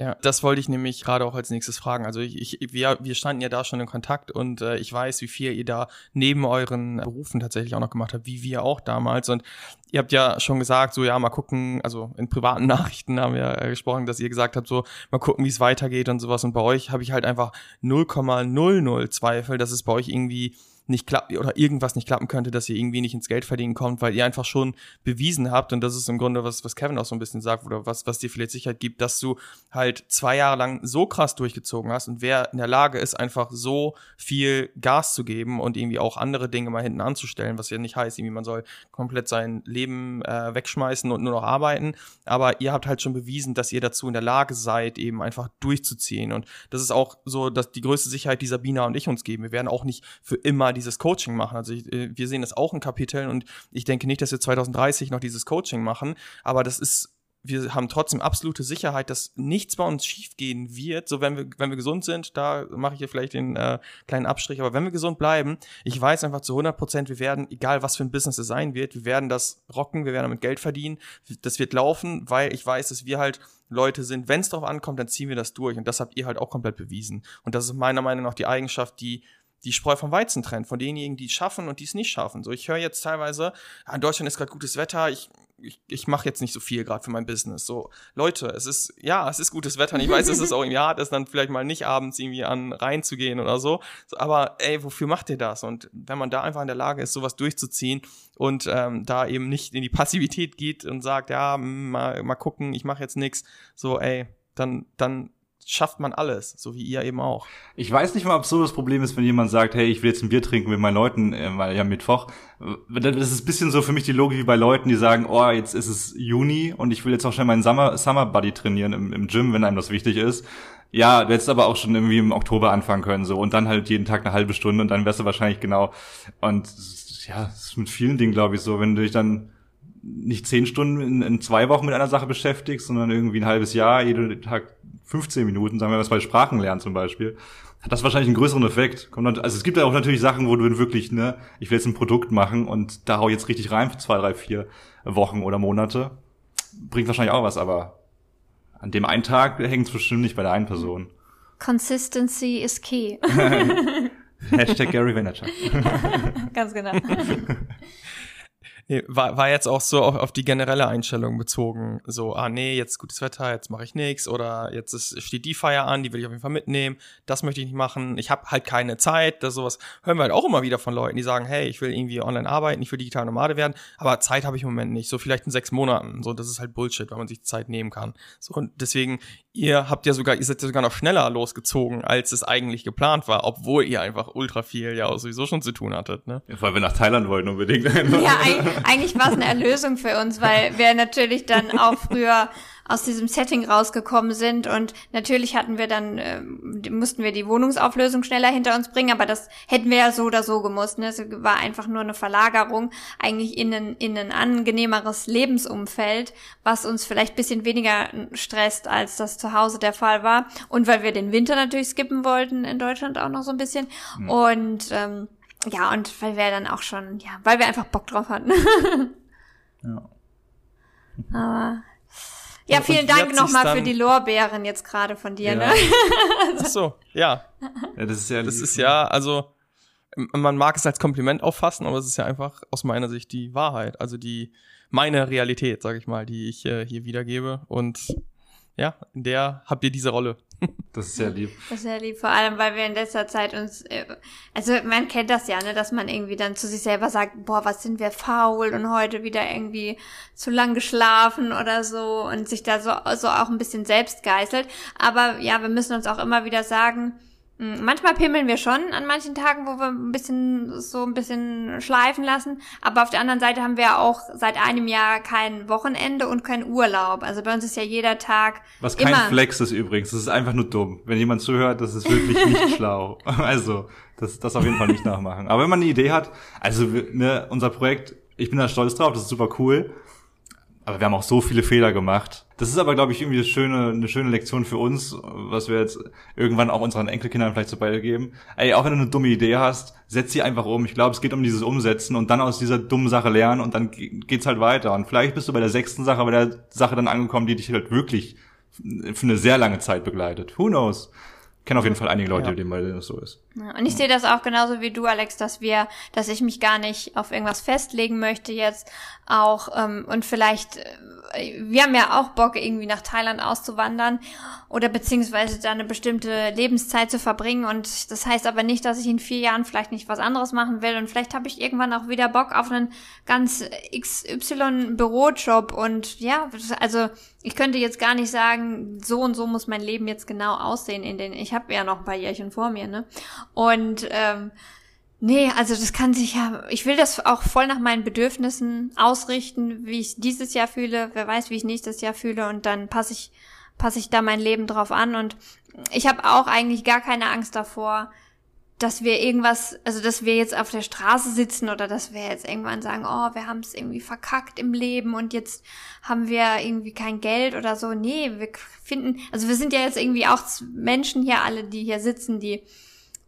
Ja, das wollte ich nämlich gerade auch als nächstes fragen. Also ich, ich wir, wir standen ja da schon in Kontakt und äh, ich weiß, wie viel ihr da neben euren Berufen tatsächlich auch noch gemacht habt, wie wir auch damals. Und ihr habt ja schon gesagt, so ja, mal gucken, also in privaten Nachrichten haben wir äh, gesprochen, dass ihr gesagt habt, so mal gucken, wie es weitergeht und sowas. Und bei euch habe ich halt einfach 0,00 Zweifel, dass es bei euch irgendwie nicht klappt oder irgendwas nicht klappen könnte, dass ihr irgendwie nicht ins Geld verdienen kommt, weil ihr einfach schon bewiesen habt und das ist im Grunde was, was Kevin auch so ein bisschen sagt oder was, was dir vielleicht Sicherheit gibt, dass du halt zwei Jahre lang so krass durchgezogen hast und wer in der Lage ist, einfach so viel Gas zu geben und irgendwie auch andere Dinge mal hinten anzustellen, was ja nicht heißt, irgendwie man soll komplett sein Leben äh, wegschmeißen und nur noch arbeiten, aber ihr habt halt schon bewiesen, dass ihr dazu in der Lage seid, eben einfach durchzuziehen und das ist auch so, dass die größte Sicherheit, die Sabina und ich uns geben. Wir werden auch nicht für immer dieses Coaching machen. Also ich, äh, wir sehen das auch in Kapiteln und ich denke nicht, dass wir 2030 noch dieses Coaching machen, aber das ist wir haben trotzdem absolute Sicherheit, dass nichts bei uns schiefgehen wird. So wenn wir wenn wir gesund sind, da mache ich hier vielleicht den äh, kleinen Abstrich. Aber wenn wir gesund bleiben, ich weiß einfach zu 100 Prozent, wir werden, egal was für ein Business es sein wird, wir werden das rocken, wir werden damit Geld verdienen. Das wird laufen, weil ich weiß, dass wir halt Leute sind. Wenn es darauf ankommt, dann ziehen wir das durch. Und das habt ihr halt auch komplett bewiesen. Und das ist meiner Meinung nach die Eigenschaft, die die Spreu vom Weizen trennt, von denjenigen, die es schaffen und die es nicht schaffen. So, ich höre jetzt teilweise, ah, in Deutschland ist gerade gutes Wetter, ich, ich, ich mache jetzt nicht so viel gerade für mein Business. So, Leute, es ist, ja, es ist gutes Wetter und ich weiß, es ist auch irgendwie hart, ist dann vielleicht mal nicht abends irgendwie an reinzugehen oder so. so. Aber ey, wofür macht ihr das? Und wenn man da einfach in der Lage ist, sowas durchzuziehen und ähm, da eben nicht in die Passivität geht und sagt, ja, mm, mal, mal gucken, ich mache jetzt nichts, so, ey, dann, dann schafft man alles, so wie ihr eben auch. Ich weiß nicht mal, ob so das Problem ist, wenn jemand sagt, hey, ich will jetzt ein Bier trinken mit meinen Leuten, äh, weil ja Mittwoch. Das ist ein bisschen so für mich die Logik wie bei Leuten, die sagen, oh, jetzt ist es Juni und ich will jetzt auch schnell meinen Summer, Summer Buddy trainieren im, im Gym, wenn einem das wichtig ist. Ja, du hättest aber auch schon irgendwie im Oktober anfangen können, so, und dann halt jeden Tag eine halbe Stunde und dann wärst du wahrscheinlich genau, und ja, das ist mit vielen Dingen, glaube ich, so, wenn du dich dann nicht zehn Stunden in, in zwei Wochen mit einer Sache beschäftigst, sondern irgendwie ein halbes Jahr, jeden Tag 15 Minuten, sagen wir was bei Sprachen lernen zum Beispiel, hat das wahrscheinlich einen größeren Effekt. Also es gibt ja auch natürlich Sachen, wo du wirklich, ne, ich will jetzt ein Produkt machen und da hau jetzt richtig rein für zwei, drei, vier Wochen oder Monate. Bringt wahrscheinlich auch was, aber an dem einen Tag hängt es bestimmt nicht bei der einen Person. Consistency is key. Hashtag Gary Vaynerchuk. Ganz genau. Nee, war, war jetzt auch so auf, auf die generelle Einstellung bezogen. So, ah nee, jetzt gutes Wetter, jetzt mache ich nichts oder jetzt ist, steht die Feier an, die will ich auf jeden Fall mitnehmen. Das möchte ich nicht machen. Ich habe halt keine Zeit. Das sowas hören wir halt auch immer wieder von Leuten, die sagen, hey, ich will irgendwie online arbeiten, ich will digital Nomade werden, aber Zeit habe ich im Moment nicht. So vielleicht in sechs Monaten. So, das ist halt Bullshit, weil man sich Zeit nehmen kann. So und deswegen, ihr habt ja sogar, ihr seid ja sogar noch schneller losgezogen, als es eigentlich geplant war, obwohl ihr einfach ultra viel ja sowieso schon zu tun hattet. Ne? Weil wir nach Thailand wollten unbedingt. Ja, eigentlich war es eine Erlösung für uns, weil wir natürlich dann auch früher aus diesem Setting rausgekommen sind und natürlich hatten wir dann, äh, mussten wir die Wohnungsauflösung schneller hinter uns bringen, aber das hätten wir ja so oder so gemusst. Ne? Es war einfach nur eine Verlagerung eigentlich in ein, in ein angenehmeres Lebensumfeld, was uns vielleicht bisschen weniger stresst, als das zu Hause der Fall war. Und weil wir den Winter natürlich skippen wollten in Deutschland auch noch so ein bisschen. Mhm. Und ähm, ja, und weil wir dann auch schon, ja, weil wir einfach Bock drauf hatten. ja. Aber ja, vielen Dank nochmal für die Lorbeeren jetzt gerade von dir, ja. ne? Ach so, ja. ja. Das ist ja, das ist ja, also man mag es als Kompliment auffassen, aber es ist ja einfach aus meiner Sicht die Wahrheit, also die meine Realität, sag ich mal, die ich äh, hier wiedergebe und ja, in der habt ihr diese Rolle. Das ist sehr lieb. Das ist sehr lieb, vor allem, weil wir in letzter Zeit uns, äh, also man kennt das ja, ne, dass man irgendwie dann zu sich selber sagt, boah, was sind wir faul und heute wieder irgendwie zu lang geschlafen oder so und sich da so, so auch ein bisschen selbst geißelt. Aber ja, wir müssen uns auch immer wieder sagen, manchmal pimmeln wir schon an manchen Tagen, wo wir ein bisschen so ein bisschen schleifen lassen. Aber auf der anderen Seite haben wir auch seit einem Jahr kein Wochenende und kein Urlaub. Also bei uns ist ja jeder Tag. Was kein immer Flex ist übrigens. Das ist einfach nur dumm. Wenn jemand zuhört, das ist wirklich nicht schlau. Also, das, das auf jeden Fall nicht nachmachen. Aber wenn man eine Idee hat, also ne, unser Projekt, ich bin da stolz drauf, das ist super cool. Aber wir haben auch so viele Fehler gemacht. Das ist aber, glaube ich, irgendwie eine schöne, eine schöne Lektion für uns, was wir jetzt irgendwann auch unseren Enkelkindern vielleicht so beigeben. Ey, auch wenn du eine dumme Idee hast, setz sie einfach um. Ich glaube, es geht um dieses Umsetzen und dann aus dieser dummen Sache lernen und dann geht's halt weiter. Und vielleicht bist du bei der sechsten Sache, bei der Sache dann angekommen, die dich halt wirklich für eine sehr lange Zeit begleitet. Who knows? Kenne auf jeden Fall einige Leute, ja. denen das so ist. Ja, und ich sehe das auch genauso wie du, Alex, dass wir, dass ich mich gar nicht auf irgendwas festlegen möchte jetzt auch ähm, und vielleicht äh, wir haben ja auch Bock irgendwie nach Thailand auszuwandern oder beziehungsweise da eine bestimmte Lebenszeit zu verbringen. Und das heißt aber nicht, dass ich in vier Jahren vielleicht nicht was anderes machen will. Und vielleicht habe ich irgendwann auch wieder Bock auf einen ganz XY Bürojob und ja, also ich könnte jetzt gar nicht sagen, so und so muss mein Leben jetzt genau aussehen, in den ich habe ja noch ein paar Jährchen vor mir, ne? Und ähm, nee, also das kann sich ja, ich will das auch voll nach meinen Bedürfnissen ausrichten, wie ich dieses Jahr fühle, wer weiß, wie ich nächstes Jahr fühle. Und dann passe ich passe ich da mein Leben drauf an. Und ich habe auch eigentlich gar keine Angst davor, dass wir irgendwas, also dass wir jetzt auf der Straße sitzen oder dass wir jetzt irgendwann sagen, oh, wir haben es irgendwie verkackt im Leben und jetzt haben wir irgendwie kein Geld oder so. Nee, wir finden, also wir sind ja jetzt irgendwie auch Menschen hier alle, die hier sitzen, die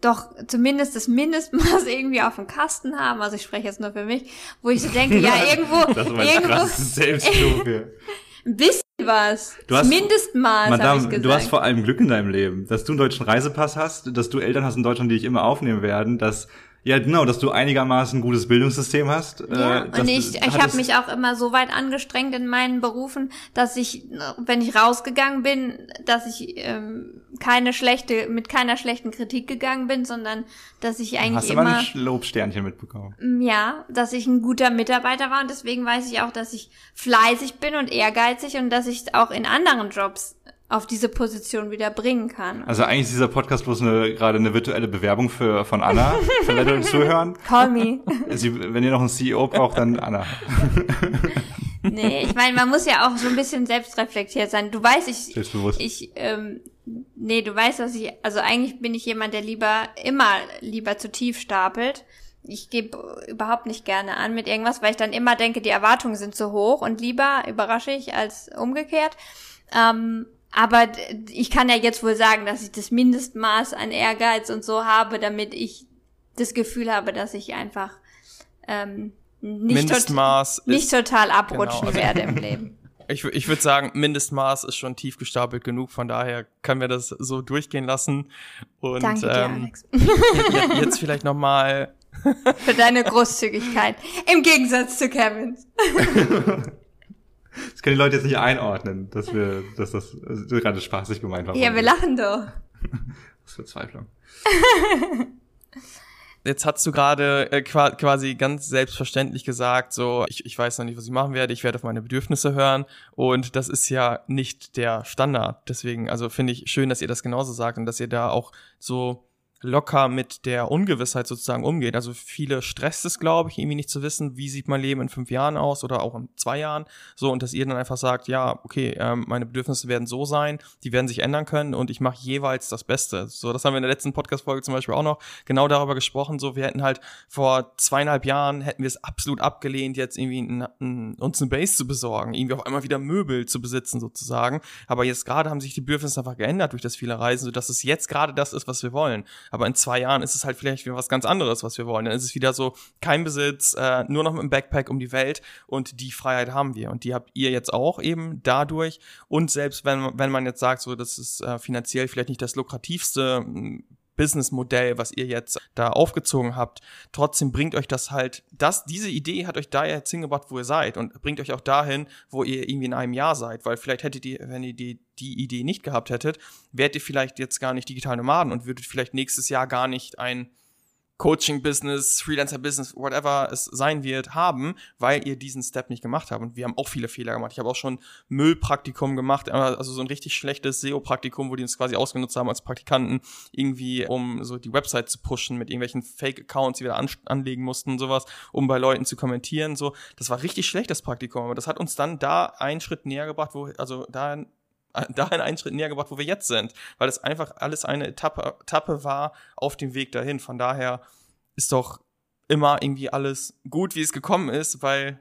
doch zumindest das Mindestmaß irgendwie auf dem Kasten haben. Also ich spreche jetzt nur für mich, wo ich so denke, ja, irgendwo, das irgendwo, ein bisschen was. Du hast, Mindestmaß, Madame, ich du hast vor allem Glück in deinem Leben, dass du einen deutschen Reisepass hast, dass du Eltern hast in Deutschland, die dich immer aufnehmen werden, dass ja, genau, dass du einigermaßen ein gutes Bildungssystem hast. Ja, äh, und ich, ich habe mich auch immer so weit angestrengt in meinen Berufen, dass ich, wenn ich rausgegangen bin, dass ich ähm, keine schlechte, mit keiner schlechten Kritik gegangen bin, sondern dass ich eigentlich hast immer... Hast du mal ein Lobsternchen mitbekommen? Mm, ja, dass ich ein guter Mitarbeiter war und deswegen weiß ich auch, dass ich fleißig bin und ehrgeizig und dass ich auch in anderen Jobs auf diese Position wieder bringen kann. Also eigentlich ist dieser Podcast bloß eine, gerade eine virtuelle Bewerbung für, von Anna, für Leute, die zuhören. Call me. Sie, wenn ihr noch einen CEO braucht, dann Anna. Nee, ich meine, man muss ja auch so ein bisschen selbstreflektiert sein. Du weißt, ich, Selbstbewusst. ich, ähm, nee, du weißt, dass ich, also eigentlich bin ich jemand, der lieber, immer lieber zu tief stapelt. Ich gebe überhaupt nicht gerne an mit irgendwas, weil ich dann immer denke, die Erwartungen sind zu hoch und lieber überrasche ich als umgekehrt. Ähm, aber ich kann ja jetzt wohl sagen, dass ich das Mindestmaß an Ehrgeiz und so habe, damit ich das Gefühl habe, dass ich einfach ähm, nicht, tot, nicht ist, total abrutschen Genau. werde im Leben. ich, ich würde sagen, Mindestmaß ist schon tief gestapelt genug, von daher können wir das so durchgehen lassen. Und Danke dir, ähm, Alex, jetzt, jetzt vielleicht nochmal für deine Großzügigkeit. Im Gegensatz zu Kevin. Das können die Leute jetzt nicht einordnen, dass wir, dass das gerade spaßig gemeint war. Ja, wir lachen doch. Das ist Verzweiflung. Jetzt hast du gerade äh, qua- quasi ganz selbstverständlich gesagt, so, ich, ich weiß noch nicht, was ich machen werde, ich werde auf meine Bedürfnisse hören und das ist ja nicht der Standard. Deswegen, also finde ich schön, dass ihr das genauso sagt und dass ihr da auch so locker mit der Ungewissheit sozusagen umgeht. Also viele stresst es, glaube ich, irgendwie nicht zu wissen, wie sieht mein Leben in fünf Jahren aus oder auch in zwei Jahren. So, und dass ihr dann einfach sagt, ja, okay, ähm, meine Bedürfnisse werden so sein, die werden sich ändern können und ich mache jeweils das Beste. So, das haben wir in der letzten Podcast-Folge zum Beispiel auch noch genau darüber gesprochen. So, wir hätten halt vor zweieinhalb Jahren hätten wir es absolut abgelehnt, jetzt irgendwie ein, ein, uns eine Base zu besorgen, irgendwie auf einmal wieder Möbel zu besitzen sozusagen. Aber jetzt gerade haben sich die Bedürfnisse einfach geändert durch das viele Reisen, sodass es jetzt gerade das ist, was wir wollen. Aber in zwei Jahren ist es halt vielleicht wieder was ganz anderes, was wir wollen. Dann ist es wieder so, kein Besitz, äh, nur noch mit dem Backpack um die Welt und die Freiheit haben wir. Und die habt ihr jetzt auch eben dadurch. Und selbst wenn, wenn man jetzt sagt, so, das ist äh, finanziell vielleicht nicht das lukrativste Businessmodell, was ihr jetzt da aufgezogen habt, trotzdem bringt euch das halt, das, diese Idee hat euch da jetzt hingebracht, wo ihr seid und bringt euch auch dahin, wo ihr irgendwie in einem Jahr seid, weil vielleicht hättet ihr, wenn ihr die, die Idee nicht gehabt hättet, wärt ihr vielleicht jetzt gar nicht digital Nomaden und würdet vielleicht nächstes Jahr gar nicht ein Coaching-Business, Freelancer-Business, whatever es sein wird, haben, weil ihr diesen Step nicht gemacht habt. Und wir haben auch viele Fehler gemacht. Ich habe auch schon Müllpraktikum gemacht, also so ein richtig schlechtes SEO-Praktikum, wo die uns quasi ausgenutzt haben als Praktikanten, irgendwie, um so die Website zu pushen mit irgendwelchen Fake-Accounts, die wir an anlegen mussten und sowas, um bei Leuten zu kommentieren. So, das war richtig schlecht, das Praktikum, aber das hat uns dann da einen Schritt näher gebracht, wo, also da dahin einen Schritt näher gebracht, wo wir jetzt sind, weil es einfach alles eine Etappe, Etappe war auf dem Weg dahin. Von daher ist doch immer irgendwie alles gut, wie es gekommen ist, weil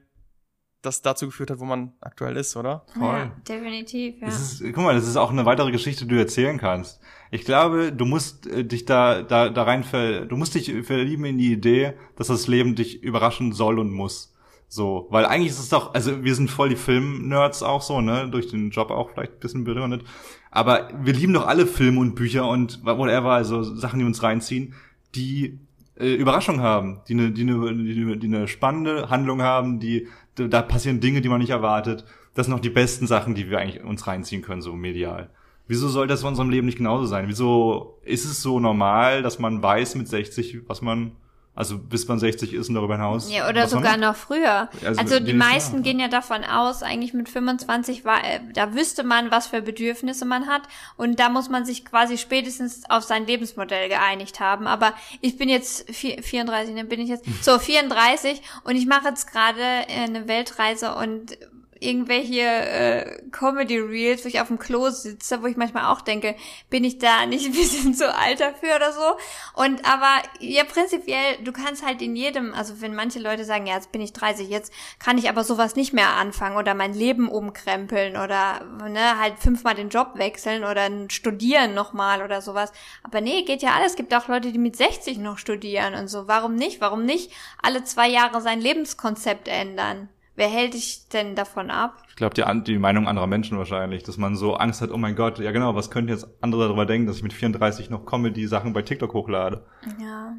das dazu geführt hat, wo man aktuell ist, oder? Voll. Ja, definitiv, ja. Das ist, guck mal, das ist auch eine weitere Geschichte, die du erzählen kannst. Ich glaube, du musst äh, dich da, da, da rein ver, du musst dich verlieben in die Idee, dass das Leben dich überraschen soll und muss. So, weil eigentlich ist es doch, also wir sind voll die Film-Nerds auch so, ne, durch den Job auch vielleicht ein bisschen berührt. Aber wir lieben doch alle Filme und Bücher und whatever, also Sachen, die uns reinziehen, die äh, Überraschung haben, die eine, die, eine, die, eine, die eine spannende Handlung haben, die da passieren Dinge, die man nicht erwartet. Das sind auch die besten Sachen, die wir eigentlich uns reinziehen können, so medial. Wieso soll das in unserem Leben nicht genauso sein? Wieso ist es so normal, dass man weiß mit 60, was man, also bis man 60 ist und darüber hinaus? Ja, oder sogar noch früher. Also Also, die meisten ja. gehen ja davon aus, eigentlich mit 25 war, äh, da wüsste man, was für Bedürfnisse man hat und da muss man sich quasi spätestens auf sein Lebensmodell geeinigt haben. Aber ich bin jetzt vier, 34, dann bin ich jetzt so 34 und ich mache jetzt gerade äh, eine Weltreise und irgendwelche äh, Comedy Reels, wo ich auf dem Klo sitze, wo ich manchmal auch denke, bin ich da nicht ein bisschen zu alt dafür oder so? Und aber ja, prinzipiell, du kannst halt in jedem, also wenn manche Leute sagen, ja, jetzt bin ich 30, jetzt kann ich aber sowas nicht mehr anfangen oder mein Leben umkrempeln oder ne, halt fünfmal den Job wechseln oder studieren nochmal oder sowas. Aber nee, geht ja alles. Es gibt auch Leute, die mit 60 noch studieren und so. Warum nicht? Warum nicht alle zwei Jahre sein Lebenskonzept ändern? Wer hält dich denn davon ab? Ich glaube, die, An- die Meinung anderer Menschen wahrscheinlich, dass man so Angst hat, oh mein Gott, ja genau, was könnten jetzt andere darüber denken, dass ich mit 34 noch Comedy-Sachen bei TikTok hochlade? Ja.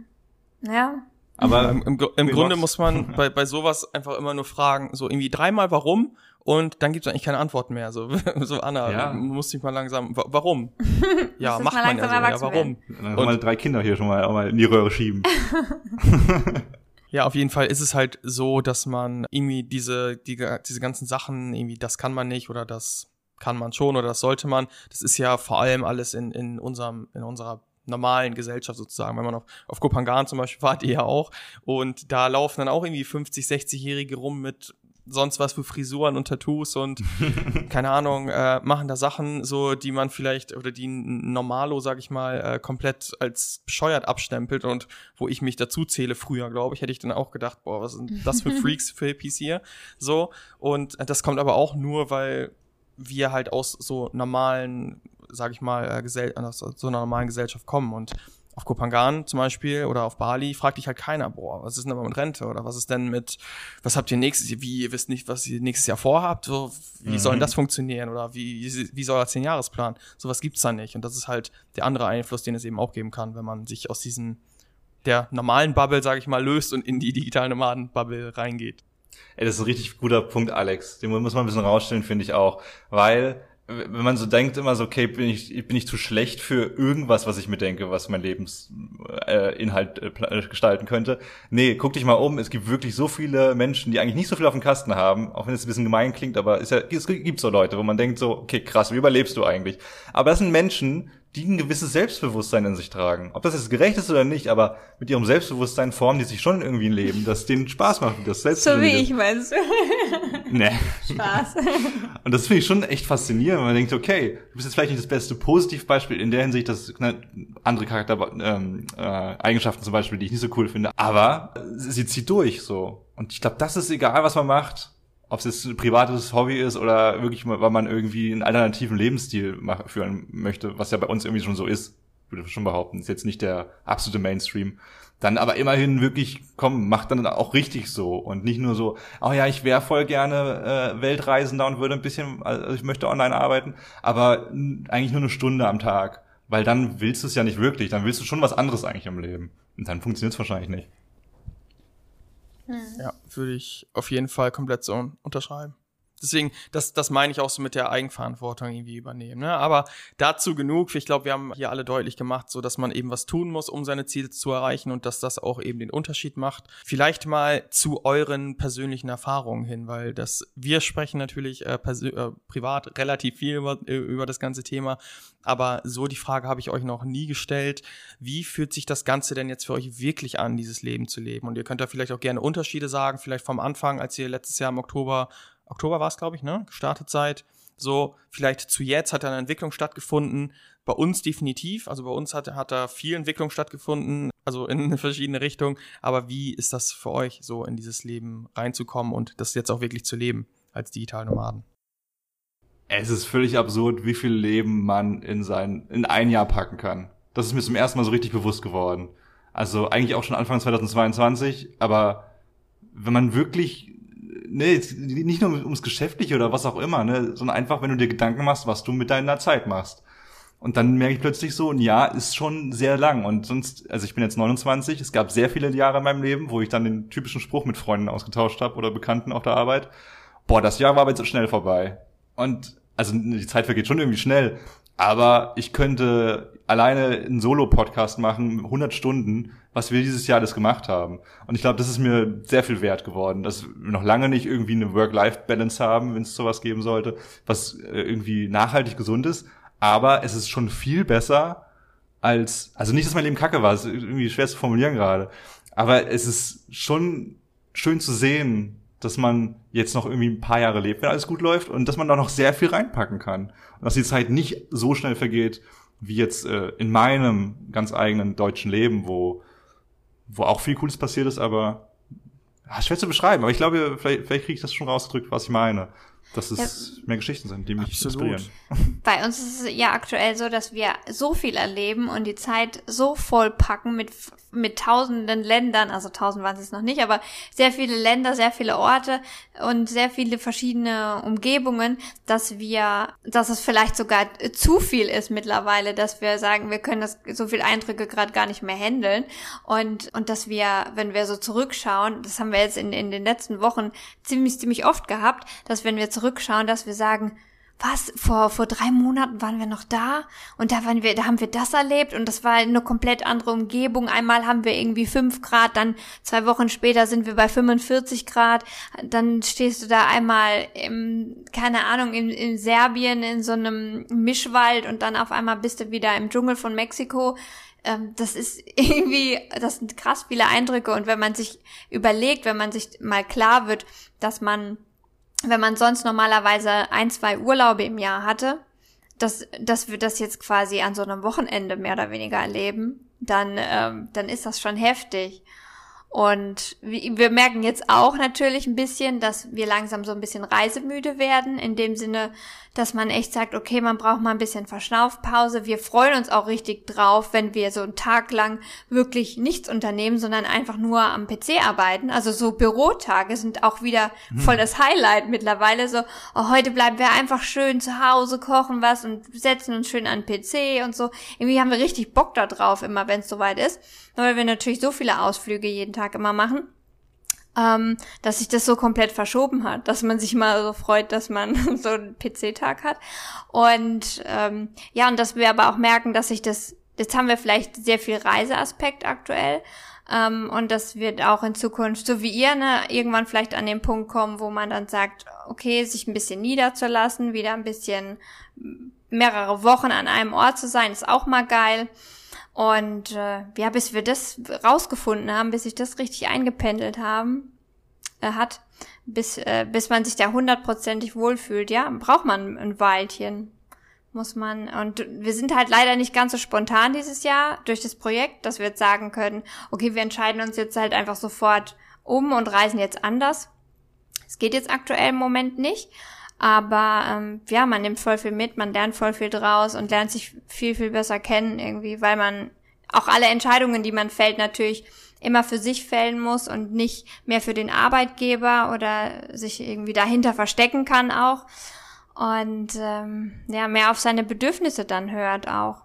Ja. Aber Im, im, im Grunde muss man bei, bei sowas einfach immer nur fragen, so irgendwie dreimal warum und dann gibt es eigentlich keine Antworten mehr. So, so Anna, Ja. du musst dich mal langsam, wa warum? ja, macht mal man ja langsam so, ja, warum? dann Und- mal drei Kinder hier schon mal, mal in die Röhre schieben. Ja, auf jeden Fall ist es halt so, dass man irgendwie diese, die, diese ganzen Sachen, irgendwie, das kann man nicht oder das kann man schon oder das sollte man. Das ist ja vor allem alles in, in unserem, in unserer normalen Gesellschaft sozusagen. Wenn man auf, auf Kopangan zum Beispiel wart ihr ja auch. Und da laufen dann auch irgendwie 50, 60-Jährige rum mit sonst was für Frisuren und Tattoos und keine Ahnung, äh, machen da Sachen so, die man vielleicht oder die Normalo, sag ich mal, äh, komplett als bescheuert abstempelt und wo ich mich dazu zähle früher, glaube ich, hätte ich dann auch gedacht, boah, was sind das für Freaks für Hippies hier? So und das kommt aber auch nur, weil wir halt aus so normalen, sag ich mal, äh, Gesell aus so einer normalen Gesellschaft kommen und auf Kopangan zum Beispiel oder auf Bali fragt dich halt keiner, boah, was ist denn aber mit Rente oder was ist denn mit, was habt ihr nächstes Jahr, wie ihr wisst nicht, was ihr nächstes Jahr vorhabt, so, wie mhm. soll denn das funktionieren oder wie, wie soll der Zehn-Jahresplan? Sowas gibt's da nicht und das ist halt der andere Einfluss, den es eben auch geben kann, wenn man sich aus diesen, der normalen Bubble, sage ich mal, löst und in die digitale Nomaden-Bubble reingeht. Ey, das ist ein richtig guter Punkt, Alex. Den muss man ein bisschen rausstellen, finde ich auch. Weil wenn man so denkt immer so, okay, bin ich, bin ich zu schlecht für irgendwas, was ich mir denke, was mein Lebensinhalt äh, äh, gestalten könnte. Nee, guck dich mal um, es gibt wirklich so viele Menschen, die eigentlich nicht so viel auf dem Kasten haben, auch wenn es ein bisschen gemein klingt, aber ist ja, es gibt so Leute, wo man denkt so, okay, krass, wie überlebst du eigentlich? Aber das sind Menschen, die ein gewisses Selbstbewusstsein in sich tragen. Ob das jetzt gerecht ist oder nicht, aber mit ihrem Selbstbewusstsein formen die sich schon irgendwie ein Leben, das denen Spaß macht. Das so wie ich meinst? Nee. Spaß. Und das finde ich schon echt faszinierend, wenn man denkt, okay, du bist jetzt vielleicht nicht das beste Positivbeispiel in der Hinsicht, dass ne, andere Charakter ähm, äh, Eigenschaften zum Beispiel, die ich nicht so cool finde, aber sie zieht durch so. Und ich glaube, das ist egal, was man macht ob es jetzt ein privates Hobby ist oder wirklich, weil man irgendwie einen alternativen Lebensstil führen möchte, was ja bei uns irgendwie schon so ist, würde ich schon behaupten. Ist jetzt nicht der absolute Mainstream. Dann aber immerhin wirklich, komm, macht dann auch richtig so und nicht nur so, oh ja, ich wäre voll gerne äh, Weltreisender und würde ein bisschen, also ich möchte online arbeiten, aber eigentlich nur eine Stunde am Tag. Weil dann willst du es ja nicht wirklich, dann willst du schon was anderes eigentlich im Leben. Und dann funktioniert es wahrscheinlich nicht. Ja, würde ich auf jeden Fall komplett so unterschreiben. Deswegen, das, das meine ich auch so mit der Eigenverantwortung irgendwie übernehmen. Ne? Aber dazu genug. Ich glaube, wir haben hier alle deutlich gemacht, so dass man eben was tun muss, um seine Ziele zu erreichen und dass das auch eben den Unterschied macht. Vielleicht mal zu euren persönlichen Erfahrungen hin, weil das wir sprechen natürlich äh, äh, privat relativ viel über, äh, über das ganze Thema. Aber so die Frage habe ich euch noch nie gestellt. Wie fühlt sich das Ganze denn jetzt für euch wirklich an, dieses Leben zu leben? Und ihr könnt da vielleicht auch gerne Unterschiede sagen, vielleicht vom Anfang, als ihr letztes Jahr im Oktober Oktober war es, glaube ich, ne? Gestartet seid. So, vielleicht zu jetzt hat da eine Entwicklung stattgefunden. Bei uns definitiv. Also bei uns hat, hat da viel Entwicklung stattgefunden, also in verschiedene Richtungen. Aber wie ist das für euch, so in dieses Leben reinzukommen und das jetzt auch wirklich zu leben als Digitalnomaden? Es ist völlig absurd, wie viel Leben man in sein, in ein Jahr packen kann. Das ist mir zum ersten Mal so richtig bewusst geworden. Also eigentlich auch schon Anfang 2022, aber wenn man wirklich nee, nicht nur ums Geschäftliche oder was auch immer, ne, sondern einfach, wenn du dir Gedanken machst, was du mit deiner Zeit machst. Und dann merke ich plötzlich so, ein Jahr ist schon sehr lang. Und sonst, also ich bin jetzt 29, es gab sehr viele Jahre in meinem Leben, wo ich dann den typischen Spruch mit Freunden ausgetauscht habe oder Bekannten auf der Arbeit. Boah, das Jahr war aber jetzt schnell vorbei. Und also die Zeit vergeht schon irgendwie schnell. Aber ich könnte alleine einen Solo-Podcast machen, 100 Stunden, was wir dieses Jahr alles gemacht haben. Und ich glaube, das ist mir sehr viel wert geworden, dass wir noch lange nicht irgendwie eine Work-Life-Balance haben, wenn es sowas geben sollte, was äh, irgendwie nachhaltig gesund ist. Aber es ist schon viel besser als, also nicht, dass mein Leben kacke war, ist irgendwie schwer zu formulieren gerade. Aber es ist schon schön zu sehen, dass man jetzt noch irgendwie ein paar Jahre lebt, wenn alles gut läuft und dass man da noch sehr viel reinpacken kann. Und dass die Zeit nicht so schnell vergeht, wie jetzt äh, in meinem ganz eigenen deutschen Leben, wo, wo auch viel Cooles passiert ist, aber ja, schwer zu beschreiben. Aber ich glaube, vielleicht, vielleicht kriege ich das schon rausgedrückt, was ich meine dass es ja. mehr Geschichten sind, die mich Absolut. inspirieren. Bei uns ist es ja aktuell so, dass wir so viel erleben und die Zeit so voll packen mit, mit tausenden Ländern, also tausend waren es noch nicht, aber sehr viele Länder, sehr viele Orte und sehr viele verschiedene Umgebungen, dass wir, dass es vielleicht sogar zu viel ist mittlerweile, dass wir sagen, wir können das so viel Eindrücke gerade gar nicht mehr handeln und, und dass wir, wenn wir so zurückschauen, das haben wir jetzt in, in den letzten Wochen ziemlich, ziemlich oft gehabt, dass wenn wir zurück zurückschauen, dass wir sagen, was, vor, vor drei Monaten waren wir noch da und da waren wir, da haben wir das erlebt und das war eine komplett andere Umgebung. Einmal haben wir irgendwie fünf Grad, dann zwei Wochen später sind wir bei 45 Grad, dann stehst du da einmal im, keine Ahnung, in, in Serbien in so einem Mischwald und dann auf einmal bist du wieder im Dschungel von Mexiko ähm, das ist irgendwie, das sind krass viele Eindrücke und wenn man sich überlegt, wenn man sich mal klar wird, dass man wenn man sonst normalerweise ein, zwei Urlaube im Jahr hatte, dass, dass wir das jetzt quasi an so einem Wochenende mehr oder weniger erleben, dann, ähm, dann ist das schon heftig. Und wir merken jetzt auch natürlich ein bisschen, dass wir langsam so ein bisschen reisemüde werden, in dem Sinne, dass man echt sagt, okay, man braucht mal ein bisschen Verschnaufpause. Wir freuen uns auch richtig drauf, wenn wir so einen Tag lang wirklich nichts unternehmen, sondern einfach nur am PC arbeiten. Also so Bürotage sind auch wieder hm. voll das Highlight mittlerweile. So, oh, heute bleiben wir einfach schön zu Hause, kochen was und setzen uns schön an den PC und so. Irgendwie haben wir richtig Bock da drauf, immer wenn es soweit ist. Weil wir natürlich so viele Ausflüge jeden Tag immer machen ähm, dass sich das so komplett verschoben hat, dass man sich mal so freut, dass man so einen PC-Tag hat. Und ähm, ja, und dass wir aber auch merken, dass sich das, jetzt haben wir vielleicht sehr viel Reiseaspekt aktuell. Ähm, und das wird auch in Zukunft, so wie ihr, ne, irgendwann vielleicht an den Punkt kommen, wo man dann sagt, okay, sich ein bisschen niederzulassen, wieder ein bisschen mehrere Wochen an einem Ort zu sein, ist auch mal geil. Und äh, ja, bis wir das rausgefunden haben, bis sich das richtig eingependelt haben, äh, hat, bis, äh, bis man sich da hundertprozentig wohlfühlt, ja, braucht man ein Weilchen. Muss man, und wir sind halt leider nicht ganz so spontan dieses Jahr durch das Projekt, dass wir jetzt sagen können, okay, wir entscheiden uns jetzt halt einfach sofort um und reisen jetzt anders. Es geht jetzt aktuell im Moment nicht. Aber ähm, ja, man nimmt voll viel mit, man lernt voll viel draus und lernt sich viel, viel besser kennen irgendwie, weil man auch alle Entscheidungen, die man fällt, natürlich immer für sich fällen muss und nicht mehr für den Arbeitgeber oder sich irgendwie dahinter verstecken kann auch. Und ähm, ja, mehr auf seine Bedürfnisse dann hört auch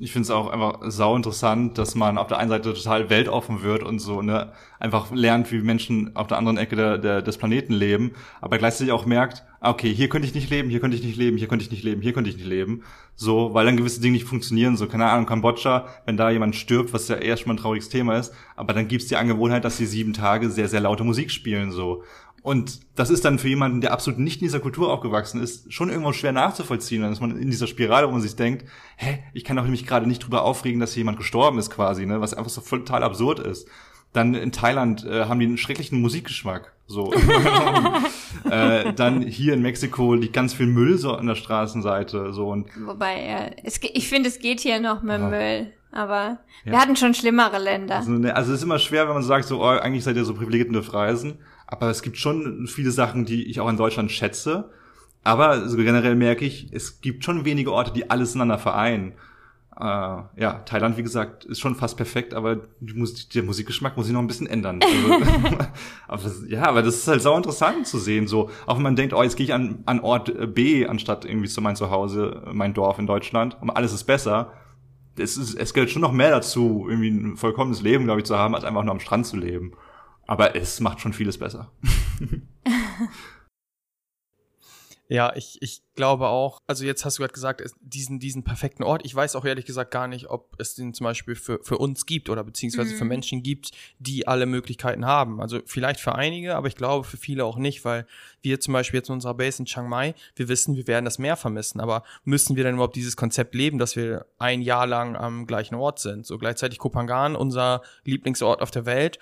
ich finde es auch einfach sau interessant, dass man auf der einen Seite total weltoffen wird und so, ne, einfach lernt, wie Menschen auf der anderen Ecke der, der, des Planeten leben, aber gleichzeitig auch merkt, ah, okay, hier könnte ich nicht leben, hier könnte ich nicht leben, hier könnte ich nicht leben, hier könnte ich nicht leben. So, weil dann gewisse Dinge nicht funktionieren. So, keine Ahnung, Kambodscha, wenn da jemand stirbt, was ja erst mal ein trauriges Thema ist, aber dann gibt's die Angewohnheit, dass sie sieben Tage sehr, sehr laute Musik spielen. so. Und das ist dann für jemanden, der absolut nicht in dieser Kultur aufgewachsen ist, schon irgendwo schwer nachzuvollziehen. Ist man in dieser Spirale, wo man sich denkt, hä, ich kann doch nämlich gerade nicht drüber aufregen, dass hier jemand gestorben ist quasi, ne, was einfach so total absurd ist. Dann in Thailand äh, haben die einen schrecklichen Musikgeschmack. So. äh, dann hier in Mexiko liegt ganz viel Müll so an der Straßenseite. So und Wobei, ja, es, ich finde, es geht hier noch mit ja. Müll. Aber ja. wir hatten schon schlimmere Länder. Also, ne, also es ist immer schwer, wenn man sagt, so, oh, eigentlich seid ihr so privilegiert und Reisen. Aber es gibt schon viele Sachen, die ich auch in Deutschland schätze. Aber so generell merke ich, es gibt schon wenige Orte, die alles ineinander vereinen. Äh, ja, Thailand, wie gesagt, ist schon fast perfekt, aber Musik, der Musikgeschmack muss sich noch ein bisschen ändern. Also, aber, ja, aber das ist halt sau interessant zu sehen. So, auch wenn man denkt, oh, jetzt gehe ich an, an Ort B, anstatt irgendwie zu mein Zuhause, mein Dorf in Deutschland, und alles ist besser. Es, ist, es gehört schon noch mehr dazu, irgendwie ein vollkommenes Leben, glaube ich, zu haben, als einfach nur am Strand zu leben. Aber es macht schon vieles besser. Ja, ich, ich glaube auch, also jetzt hast du gerade gesagt, diesen, diesen perfekten Ort, ich weiß auch ehrlich gesagt gar nicht, ob es den zum Beispiel für, für uns gibt oder beziehungsweise mhm. für Menschen gibt, die alle Möglichkeiten haben. Also vielleicht für einige, aber ich glaube für viele auch nicht, weil wir zum Beispiel jetzt in unserer Base in Chiang Mai, wir wissen, wir werden das Meer vermissen, aber müssen wir denn überhaupt dieses Konzept leben, dass wir ein Jahr lang am gleichen Ort sind? So gleichzeitig Kopangan, unser Lieblingsort auf der Welt,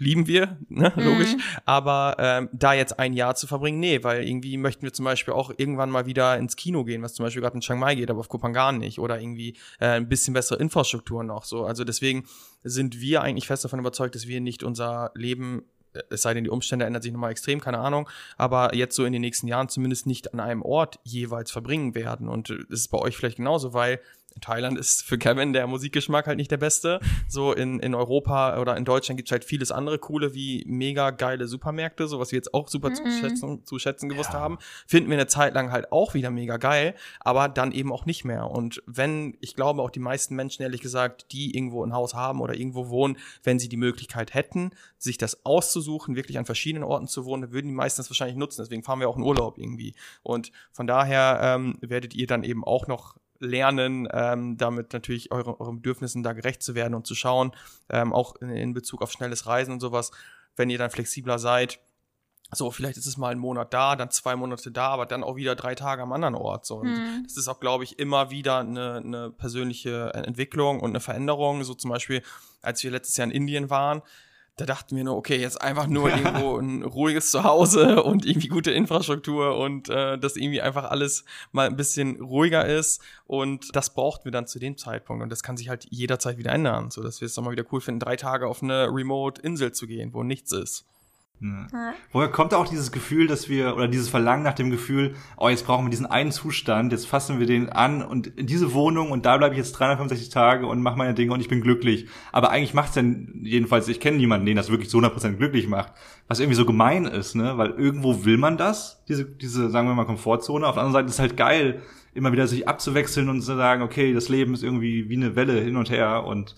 lieben wir, ne, logisch. Aber ähm, da jetzt ein Jahr zu verbringen, nee, weil irgendwie möchten wir zum Beispiel auch irgendwann mal wieder ins Kino gehen, was zum Beispiel gerade in Chiang Mai geht, aber auf Kopangan nicht. Oder irgendwie äh, ein bisschen bessere Infrastruktur noch so. Also deswegen sind wir eigentlich fest davon überzeugt, dass wir nicht unser Leben äh, es sei denn, die Umstände ändern sich nochmal extrem, keine Ahnung, aber jetzt so in den nächsten Jahren zumindest nicht an einem Ort jeweils verbringen werden. Und es ist bei euch vielleicht genauso, weil Thailand ist für Kevin der Musikgeschmack halt nicht der beste. So in, in Europa oder in Deutschland gibt's halt vieles andere coole, wie mega geile Supermärkte, so was wir jetzt auch super mhm. zu, schätzen, zu schätzen gewusst ja. haben. Finden wir eine Zeit lang halt auch wieder mega geil, aber dann eben auch nicht mehr. Und wenn, ich glaube auch die meisten Menschen, ehrlich gesagt, die irgendwo ein Haus haben oder irgendwo wohnen, wenn sie die Möglichkeit hätten, sich das auszusuchen, wirklich an verschiedenen Orten zu wohnen, würden die meisten das wahrscheinlich nutzen. Deswegen fahren wir auch in Urlaub irgendwie. Und von daher ähm, werdet ihr dann eben auch noch lernen, ähm, damit natürlich eure, euren Bedürfnissen da gerecht zu werden und zu schauen, ähm, auch in, in Bezug auf schnelles Reisen und sowas, wenn ihr dann flexibler seid, so, vielleicht ist es mal ein Monat da, dann zwei Monate da, aber dann auch wieder drei Tage am anderen Ort. So. Und mhm. das ist auch, glaube ich, immer wieder eine, eine persönliche Entwicklung und eine Veränderung. So zum Beispiel, als wir letztes Jahr in Indien waren, da dachten wir nur, okay, jetzt einfach nur irgendwo ein ruhiges Zuhause und irgendwie gute Infrastruktur und äh, dass irgendwie einfach alles mal ein bisschen ruhiger ist. Und das brauchten wir dann zu dem Zeitpunkt. Und das kann sich halt jederzeit wieder ändern, so dass wir es dann mal wieder cool finden, drei Tage auf eine Remote-Insel zu gehen, wo nichts ist. Ja. Woher kommt auch dieses Gefühl, dass wir, oder dieses Verlangen nach dem Gefühl, oh, jetzt brauchen wir diesen einen Zustand, jetzt fassen wir den an und in diese Wohnung und da bleibe ich jetzt 365 Tage und mache meine Dinge und ich bin glücklich. Aber eigentlich macht's denn jedenfalls, ich kenne niemanden, den das wirklich so 100% glücklich macht, was irgendwie so gemein ist, ne? Weil irgendwo will man das, diese, diese, sagen wir mal, Komfortzone. Auf der anderen Seite ist es halt geil, immer wieder sich abzuwechseln und zu sagen, okay, das Leben ist irgendwie wie eine Welle hin und her und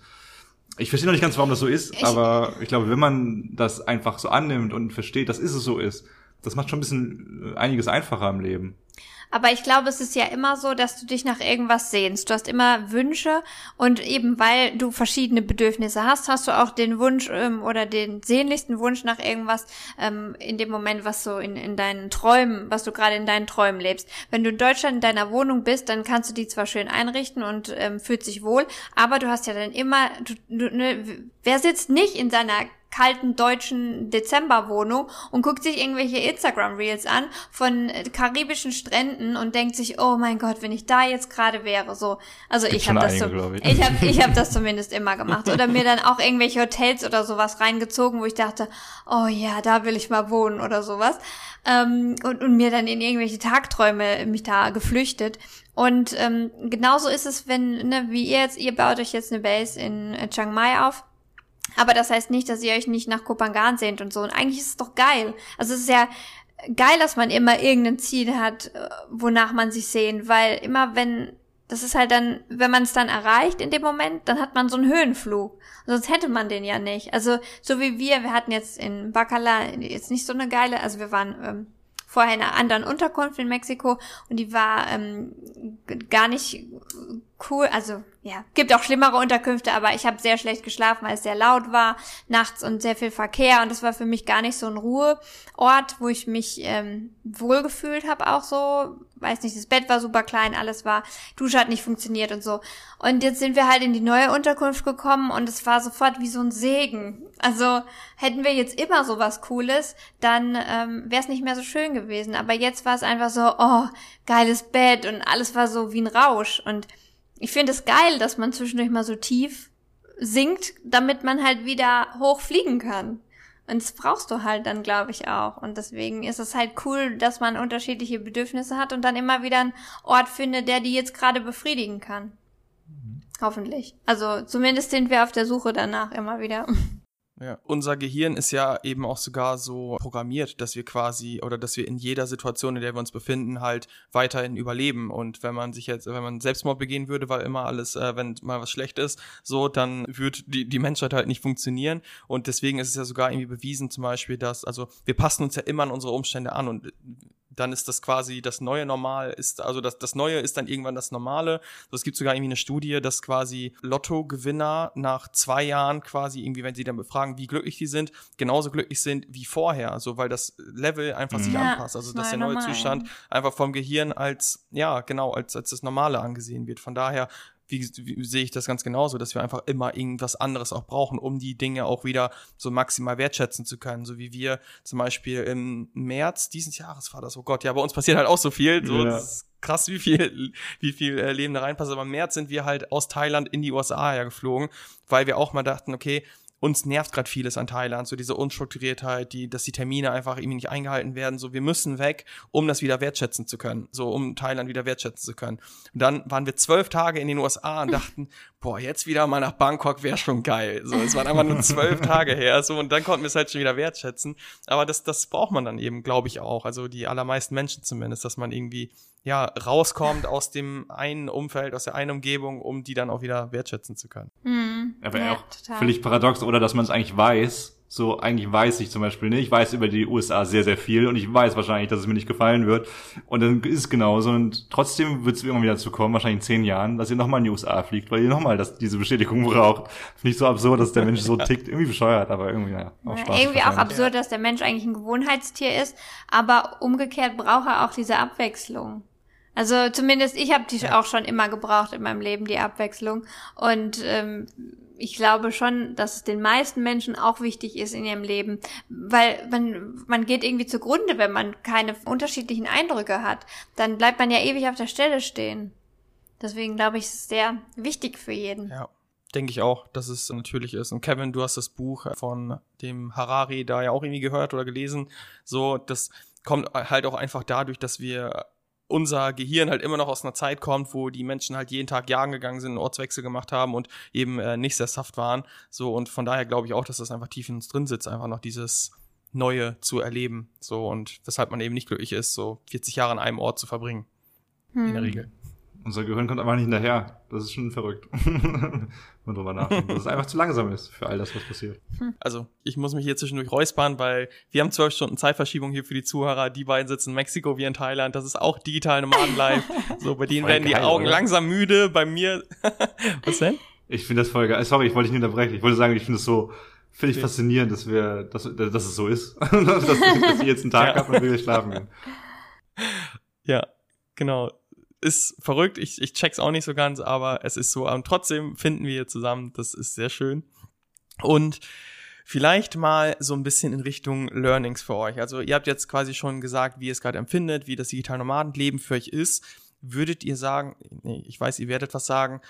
ich verstehe noch nicht ganz, warum das so ist, ich, aber ich glaube, wenn man das einfach so annimmt und versteht, dass es so ist, das macht schon ein bisschen äh, einiges einfacher im Leben. Aber ich glaube, es ist ja immer so, dass du dich nach irgendwas sehnst. Du hast immer Wünsche und eben weil du verschiedene Bedürfnisse hast, hast du auch den Wunsch ähm, oder den sehnlichsten Wunsch nach irgendwas ähm, in dem Moment, was so in, in deinen Träumen, was du gerade in deinen Träumen lebst. Wenn du in Deutschland in deiner Wohnung bist, dann kannst du die zwar schön einrichten und ähm, fühlt sich wohl, aber du hast ja dann immer, du, du, ne, wer sitzt nicht in seiner kalten deutschen Dezemberwohnung und guckt sich irgendwelche Instagram-Reels an von äh, karibischen Stränden und denkt sich, oh mein Gott, wenn ich da jetzt gerade wäre, so. Also ich habe das so, ich, ich habe ich hab das zumindest immer gemacht oder mir dann auch irgendwelche Hotels oder sowas reingezogen, wo ich dachte, oh ja, da will ich mal wohnen oder sowas. Ähm, und, und mir dann in irgendwelche Tagträume mich da geflüchtet. Und ähm, genauso ist es, wenn, ne, wie ihr jetzt, ihr baut euch jetzt eine Base in äh, Chiang Mai auf aber das heißt nicht, dass ihr euch nicht nach Kopangan sehnt und so. Und eigentlich ist es doch geil. Also es ist ja geil, dass man immer irgendein Ziel hat, äh, wonach man sich sehnt, weil immer wenn, das ist halt dann, wenn man es dann erreicht in dem Moment, dann hat man so einen Höhenflug. Sonst hätte man den ja nicht. Also so wie wir, wir hatten jetzt in Bacala jetzt nicht so eine geile, also wir waren ähm, vorher in einer anderen Unterkunft in Mexiko und die war ähm, gar nicht cool. Also ja, gibt auch schlimmere Unterkünfte, aber ich habe sehr schlecht geschlafen, weil es sehr laut war nachts und sehr viel Verkehr und das war für mich gar nicht so ein Ruheort, wo ich mich ähm, wohlgefühlt habe auch so. Weiß nicht, das Bett war super klein, alles war, Dusche hat nicht funktioniert und so. Und jetzt sind wir halt in die neue Unterkunft gekommen und es war sofort wie so ein Segen. Also hätten wir jetzt immer so was Cooles, dann ähm, wäre es nicht mehr so schön gewesen. Aber jetzt war es einfach so, oh, geiles Bett und alles war so wie ein Rausch und ich finde es geil, dass man zwischendurch mal so tief sinkt, damit man halt wieder hoch fliegen kann. Und das brauchst du halt dann, glaube ich, auch. Und deswegen ist es halt cool, dass man unterschiedliche Bedürfnisse hat und dann immer wieder einen Ort findet, der die jetzt gerade befriedigen kann. Mhm. Hoffentlich. Also zumindest sind wir auf der Suche danach immer wieder. Ja. Unser Gehirn ist ja eben auch sogar so programmiert, dass wir quasi oder dass wir in jeder Situation, in der wir uns befinden, halt weiterhin überleben. Und wenn man sich jetzt, wenn man Selbstmord begehen würde, weil immer alles, äh, wenn mal was schlecht ist, so, dann würde die, die Menschheit halt nicht funktionieren. Und deswegen ist es ja sogar irgendwie bewiesen, zum Beispiel, dass, also wir passen uns ja immer an unsere Umstände an und dann ist das quasi das neue Normal ist, also das, das Neue ist dann irgendwann das Normale. So, es gibt sogar irgendwie eine Studie, dass quasi Lottogewinner nach zwei Jahren quasi irgendwie, wenn sie dann befragen, wie glücklich die sind, genauso glücklich sind wie vorher. So, weil das Level einfach sich ja, anpasst. Also, dass der neue normal. Zustand einfach vom Gehirn als, ja, genau, als, als das Normale angesehen wird. Von daher wie, wie sehe ich das ganz genauso, dass wir einfach immer irgendwas anderes auch brauchen, um die Dinge auch wieder so maximal wertschätzen zu können. So wie wir zum Beispiel im März dieses Jahres war das, oh Gott, ja, bei uns passiert halt auch so viel. So, ja. krass, wie viel, wie viel äh, Leben da reinpasst. Aber im März sind wir halt aus Thailand in die USA ja geflogen, weil wir auch mal dachten, okay, uns nervt gerade vieles an Thailand, so diese Unstrukturiertheit, die, dass die Termine einfach irgendwie nicht eingehalten werden. So, wir müssen weg, um das wieder wertschätzen zu können. So, um Thailand wieder wertschätzen zu können. Und dann waren wir zwölf Tage in den USA und dachten, boah, jetzt wieder mal nach Bangkok wäre schon geil. So, es waren einfach nur zwölf Tage her. So, und dann konnten wir es halt schon wieder wertschätzen. Aber das, das braucht man dann eben, glaube ich, auch. Also die allermeisten Menschen zumindest, dass man irgendwie ja, rauskommt aus dem einen Umfeld, aus der einen Umgebung, um die dann auch wieder wertschätzen zu können. Mhm. Ja, wäre Ja, auch total. völlig paradox, oder dass man es eigentlich weiß. So, eigentlich weiß ich zum Beispiel nicht. Ich weiß über die USA sehr, sehr viel und ich weiß wahrscheinlich, dass es mir nicht gefallen wird. Und dann ist es genauso. Und trotzdem wird es irgendwann wieder dazu kommen, wahrscheinlich in zehn Jahren, dass ihr nochmal in die USA fliegt, weil ihr nochmal diese Bestätigung braucht. Finde ich so absurd, dass der Mensch so tickt. Irgendwie bescheuert, aber irgendwie, ja, auch Ja, Spaß irgendwie auch absurd, dass der Mensch eigentlich ein Gewohnheitstier ist, aber umgekehrt braucht er auch diese Abwechslung. Also zumindest ich habe die auch schon immer gebraucht in meinem Leben, die Abwechslung. Und ähm, ich glaube schon, dass es den meisten Menschen auch wichtig ist in ihrem Leben, weil man, man geht irgendwie zugrunde, wenn man keine unterschiedlichen Eindrücke hat. Dann bleibt man ja ewig auf der Stelle stehen. Deswegen glaube ich, ist es sehr wichtig für jeden. Ja, denke ich auch, dass es natürlich ist. Und Kevin, du hast das Buch von dem Harari da ja auch irgendwie gehört oder gelesen. So, das kommt halt auch einfach dadurch, dass wir unser Gehirn halt immer noch aus einer Zeit kommt, wo die Menschen halt jeden Tag jagen gegangen sind, einen Ortswechsel gemacht haben und eben äh, nicht sesshaft waren. So, und von daher glaube ich auch, dass das einfach tief in uns drin sitzt, einfach noch dieses Neue zu erleben. So, und weshalb man eben nicht glücklich ist, so 40 Jahre an einem Ort zu verbringen. In der Regel. Unser Gehirn kommt einfach nicht hinterher. Das ist schon verrückt. Man drüber nachdenkt. Dass es einfach zu langsam ist für all das, was passiert. Also, ich muss mich hier zwischendurch räuspern, weil wir haben zwölf Stunden Zeitverschiebung hier für die Zuhörer. Die beiden sitzen in Mexiko, wir in Thailand. Das ist auch digital Nomaden live. So, bei denen Voll werden die geil, Augen oder? langsam müde. Bei mir, was denn? Ich finde das voll geil. Sorry, ich wollte dich nicht unterbrechen. Ich wollte sagen, ich finde es so völlig faszinierend, dass wir, dass, dass es so ist. dass, dass ich jetzt einen Tag Ja. habe und wir schlafen gehen. Ja, genau. Ist verrückt. Ich, ich check's auch nicht so ganz, aber es ist so. Und trotzdem finden wir hier zusammen. Das ist sehr schön. Und vielleicht mal so ein bisschen in Richtung Learnings für euch. Also ihr habt jetzt quasi schon gesagt, wie ihr es gerade empfindet, wie das digitale Nomadenleben für euch ist. Würdet ihr sagen, nee, ich weiß, ihr werdet was sagen,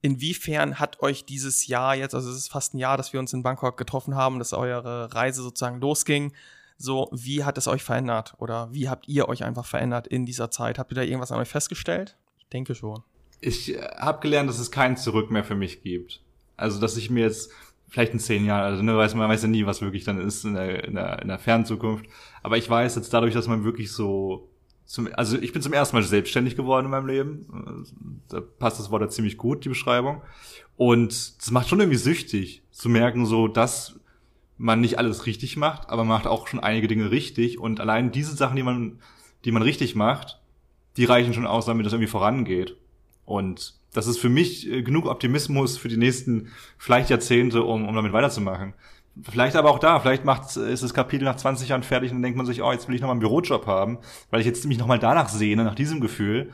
inwiefern hat euch dieses Jahr jetzt, also es ist fast ein Jahr, dass wir uns in Bangkok getroffen haben, dass eure Reise sozusagen losging, so, wie hat es euch verändert? Oder wie habt ihr euch einfach verändert in dieser Zeit? Habt ihr da irgendwas an euch festgestellt? Ich denke schon. Ich habe gelernt, dass es kein Zurück mehr für mich gibt. Also, dass ich mir jetzt vielleicht in zehn Jahren, also ne, weiß man weiß ja nie, was wirklich dann ist in der, in der, in der fernen Zukunft. Aber ich weiß jetzt dadurch, dass man wirklich so zum, also ich bin zum ersten Mal selbstständig geworden in meinem Leben. Da passt das Wort ja ziemlich gut, die Beschreibung. Und das macht schon irgendwie süchtig, zu merken, so, dass man nicht alles richtig macht, aber man macht auch schon einige Dinge richtig. Und allein diese Sachen, die man, die man richtig macht, die reichen schon aus, damit das irgendwie vorangeht. Und das ist für mich äh, genug Optimismus für die nächsten vielleicht Jahrzehnte, um, um damit weiterzumachen. Vielleicht aber auch da, vielleicht macht, ist das Kapitel nach 20 Jahren fertig und dann denkt man sich, oh, jetzt will ich nochmal einen Bürojob haben, weil ich jetzt mich nochmal danach sehne, nach diesem Gefühl.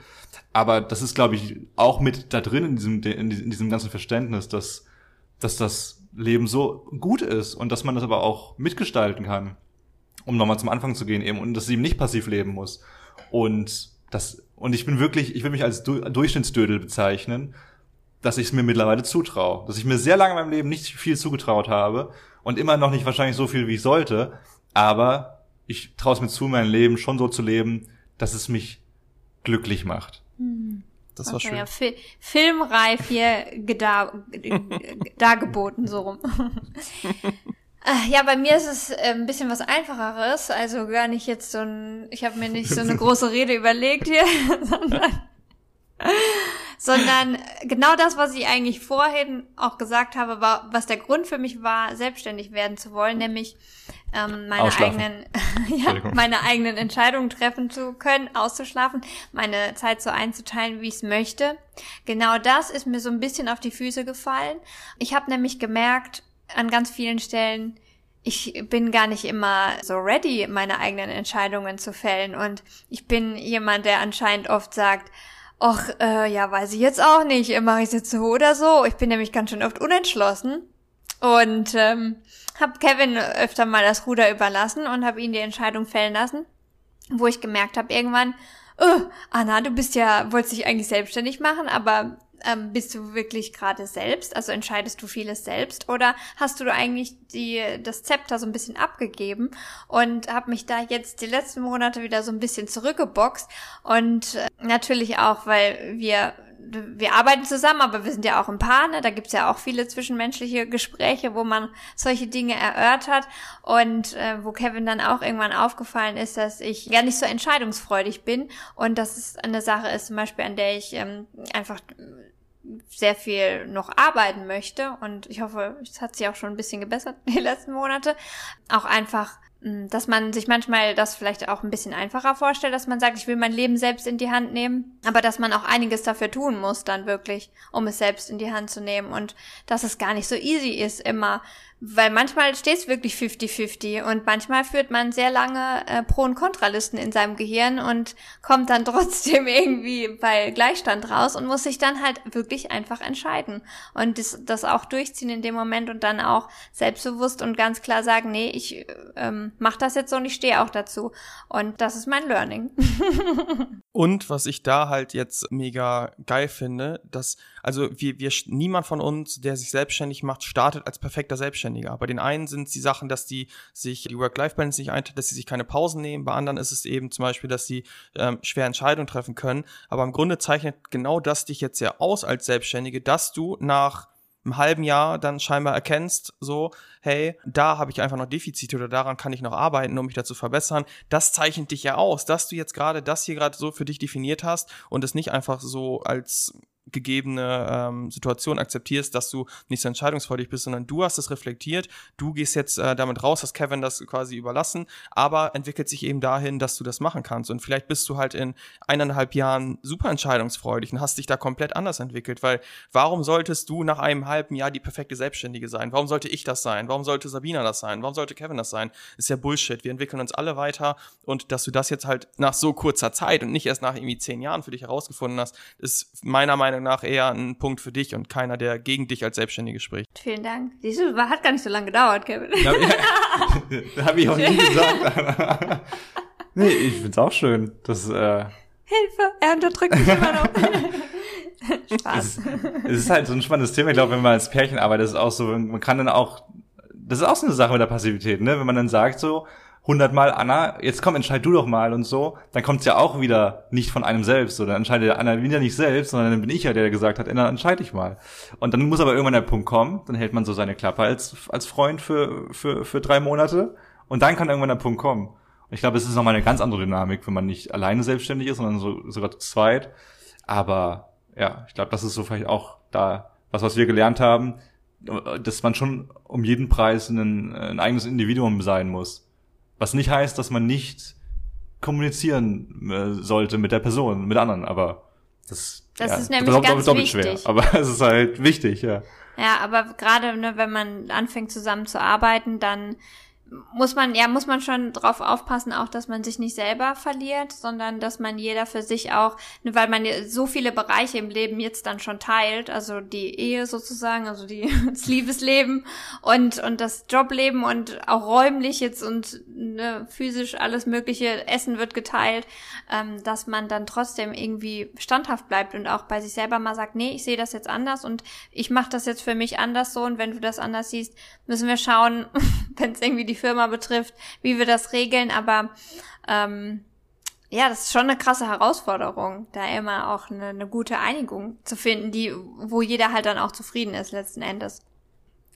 Aber das ist, glaube ich, auch mit da drin in diesem, in diesem, in diesem ganzen Verständnis, dass, dass das Leben so gut ist und dass man das aber auch mitgestalten kann, um nochmal zum Anfang zu gehen eben und dass sie eben nicht passiv leben muss. Und das, und ich bin wirklich, ich will mich als du Durchschnittsdödel bezeichnen, dass ich es mir mittlerweile zutraue. Dass ich mir sehr lange in meinem Leben nicht viel zugetraut habe und immer noch nicht wahrscheinlich so viel, wie ich sollte. Aber ich traue es mir zu, mein Leben schon so zu leben, dass es mich glücklich macht. Das war Okay, schön. ja, fi filmreif hier gedar dargeboten, so rum. Äh, Ja, bei mir ist es äh, ein bisschen was Einfacheres, also gar nicht jetzt so ein, ich habe mir nicht so eine große Rede überlegt hier, sondern, sondern genau das, was ich eigentlich vorhin auch gesagt habe, war, was der Grund für mich war, selbstständig werden zu wollen, nämlich ähm, meine eigenen, ja, meine eigenen Entscheidungen treffen zu können, auszuschlafen, meine Zeit so einzuteilen, wie ich es möchte. Genau das ist mir so ein bisschen auf die Füße gefallen. Ich habe nämlich gemerkt, an ganz vielen Stellen, ich bin gar nicht immer so ready, meine eigenen Entscheidungen zu fällen. Und ich bin jemand, der anscheinend oft sagt, ach, äh, ja, weiß ich jetzt auch nicht, mache ich es jetzt so oder so. Ich bin nämlich ganz schön oft unentschlossen. Und ähm, habe Kevin öfter mal das Ruder überlassen und habe ihn die Entscheidung fällen lassen, wo ich gemerkt habe irgendwann, oh, Anna, du bist ja, wolltest dich eigentlich selbstständig machen, aber ähm, bist du wirklich gerade selbst? Also entscheidest du vieles selbst oder hast du eigentlich die, das Zepter so ein bisschen abgegeben und habe mich da jetzt die letzten Monate wieder so ein bisschen zurückgeboxt und äh, natürlich auch, weil wir wir arbeiten zusammen, aber wir sind ja auch ein Paar, ne? Da gibt's ja auch viele zwischenmenschliche Gespräche, wo man solche Dinge erörtert. Und äh, wo Kevin dann auch irgendwann aufgefallen ist, dass ich ja nicht so entscheidungsfreudig bin. Und dass es eine Sache ist, zum Beispiel, an der ich ähm, einfach sehr viel noch arbeiten möchte. Und ich hoffe, es hat sich auch schon ein bisschen gebessert die letzten Monate, auch einfach dass man sich manchmal das vielleicht auch ein bisschen einfacher vorstellt, dass man sagt, ich will mein Leben selbst in die Hand nehmen, aber dass man auch einiges dafür tun muss dann wirklich, um es selbst in die Hand zu nehmen und dass es gar nicht so easy ist, immer weil manchmal steht es wirklich 50-50 und manchmal führt man sehr lange äh, Pro- und Kontralisten in seinem Gehirn und kommt dann trotzdem irgendwie bei Gleichstand raus und muss sich dann halt wirklich einfach entscheiden und das, das auch durchziehen in dem Moment und dann auch selbstbewusst und ganz klar sagen, nee, ich ähm, mach das jetzt so und ich stehe auch dazu. Und das ist mein Learning. und was ich da halt jetzt mega geil finde, dass, also wir, wir, niemand von uns, der sich selbstständig macht, startet als perfekter Selbstständiger. Bei den einen sind es die Sachen, dass die sich die Work-Life-Balance nicht einteilt, dass sie sich keine Pausen nehmen. Bei anderen ist es eben zum Beispiel, dass sie ähm, schwer Entscheidungen treffen können. Aber im Grunde zeichnet genau das dich jetzt ja aus als Selbstständige, dass du nach einem halben Jahr dann scheinbar erkennst, so, hey, da habe ich einfach noch Defizite oder daran kann ich noch arbeiten, um mich dazu verbessern. Das zeichnet dich ja aus, dass du jetzt gerade das hier gerade so für dich definiert hast und es nicht einfach so als gegebene ähm, Situation akzeptierst, dass du nicht so entscheidungsfreudig bist, sondern du hast es reflektiert, du gehst jetzt äh, damit raus, hast Kevin das quasi überlassen, aber entwickelt sich eben dahin, dass du das machen kannst. Und vielleicht bist du halt in eineinhalb Jahren super entscheidungsfreudig und hast dich da komplett anders entwickelt, weil warum solltest du nach einem halben Jahr die perfekte Selbstständige sein? Warum sollte ich das sein? Warum sollte Sabina das sein? Warum sollte Kevin das sein? Ist ja Bullshit. Wir entwickeln uns alle weiter und dass du das jetzt halt nach so kurzer Zeit und nicht erst nach irgendwie zehn Jahren für dich herausgefunden hast, ist meiner Meinung Meinung nach eher ein Punkt für dich und keiner, der gegen dich als Selbstständige spricht. Vielen Dank. Siehst du, hat gar nicht so lange gedauert, Kevin. Ja, ja, Habe ich auch nie gesagt. nee, ich find's auch schön. Das, äh Hilfe, er unterdrückt mich immer noch. Spaß. Es, es, ist halt so ein spannendes Thema. Ich glaube, wenn man als Pärchen arbeitet, ist es auch so, man kann dann auch, das ist auch so eine Sache mit der Passivität, ne? Wenn man dann sagt so, hundertmal, Anna, jetzt komm, entscheid du doch mal und so, dann kommt's ja auch wieder nicht von einem selbst, so, dann entscheidet Anna wieder nicht selbst, sondern dann bin ich ja der, der gesagt hat, Anna, entscheide ich mal. Und dann muss aber irgendwann der Punkt kommen, dann hält man so seine Klappe als, als Freund für, für, für drei Monate und dann kann irgendwann der Punkt kommen. Und ich glaube, es ist nochmal eine ganz andere Dynamik, wenn man nicht alleine selbstständig ist, sondern so, sogar zu zweit. Aber ja, ich glaube, das ist so vielleicht auch da was, was wir gelernt haben, dass man schon um jeden Preis ein, ein eigenes Individuum sein muss. Was nicht heißt, dass man nicht kommunizieren äh, sollte mit der Person, mit anderen, aber das, das ja, ist nämlich doppelt, ganz doppelt wichtig. schwer. Aber es ist halt wichtig, ja. Ja, aber gerade ne, wenn man anfängt zusammen zu arbeiten, dann muss man, ja, muss man schon drauf aufpassen, auch, dass man sich nicht selber verliert, sondern dass man jeder für sich auch, ne, weil man so viele Bereiche im Leben jetzt dann schon teilt, also die Ehe sozusagen, also die, das Liebesleben und, und das Jobleben und auch räumlich jetzt und ne, physisch alles mögliche, Essen wird geteilt, ähm, dass man dann trotzdem irgendwie standhaft bleibt und auch bei sich selber mal sagt, nee, ich sehe das jetzt anders und ich mache das jetzt für mich anders so und wenn du das anders siehst, müssen wir schauen, wenn es irgendwie die Firma betrifft, wie wir das regeln, aber ähm, ja, das ist schon eine krasse Herausforderung, da immer auch eine, eine gute Einigung zu finden, die, wo jeder halt dann auch zufrieden ist letzten Endes.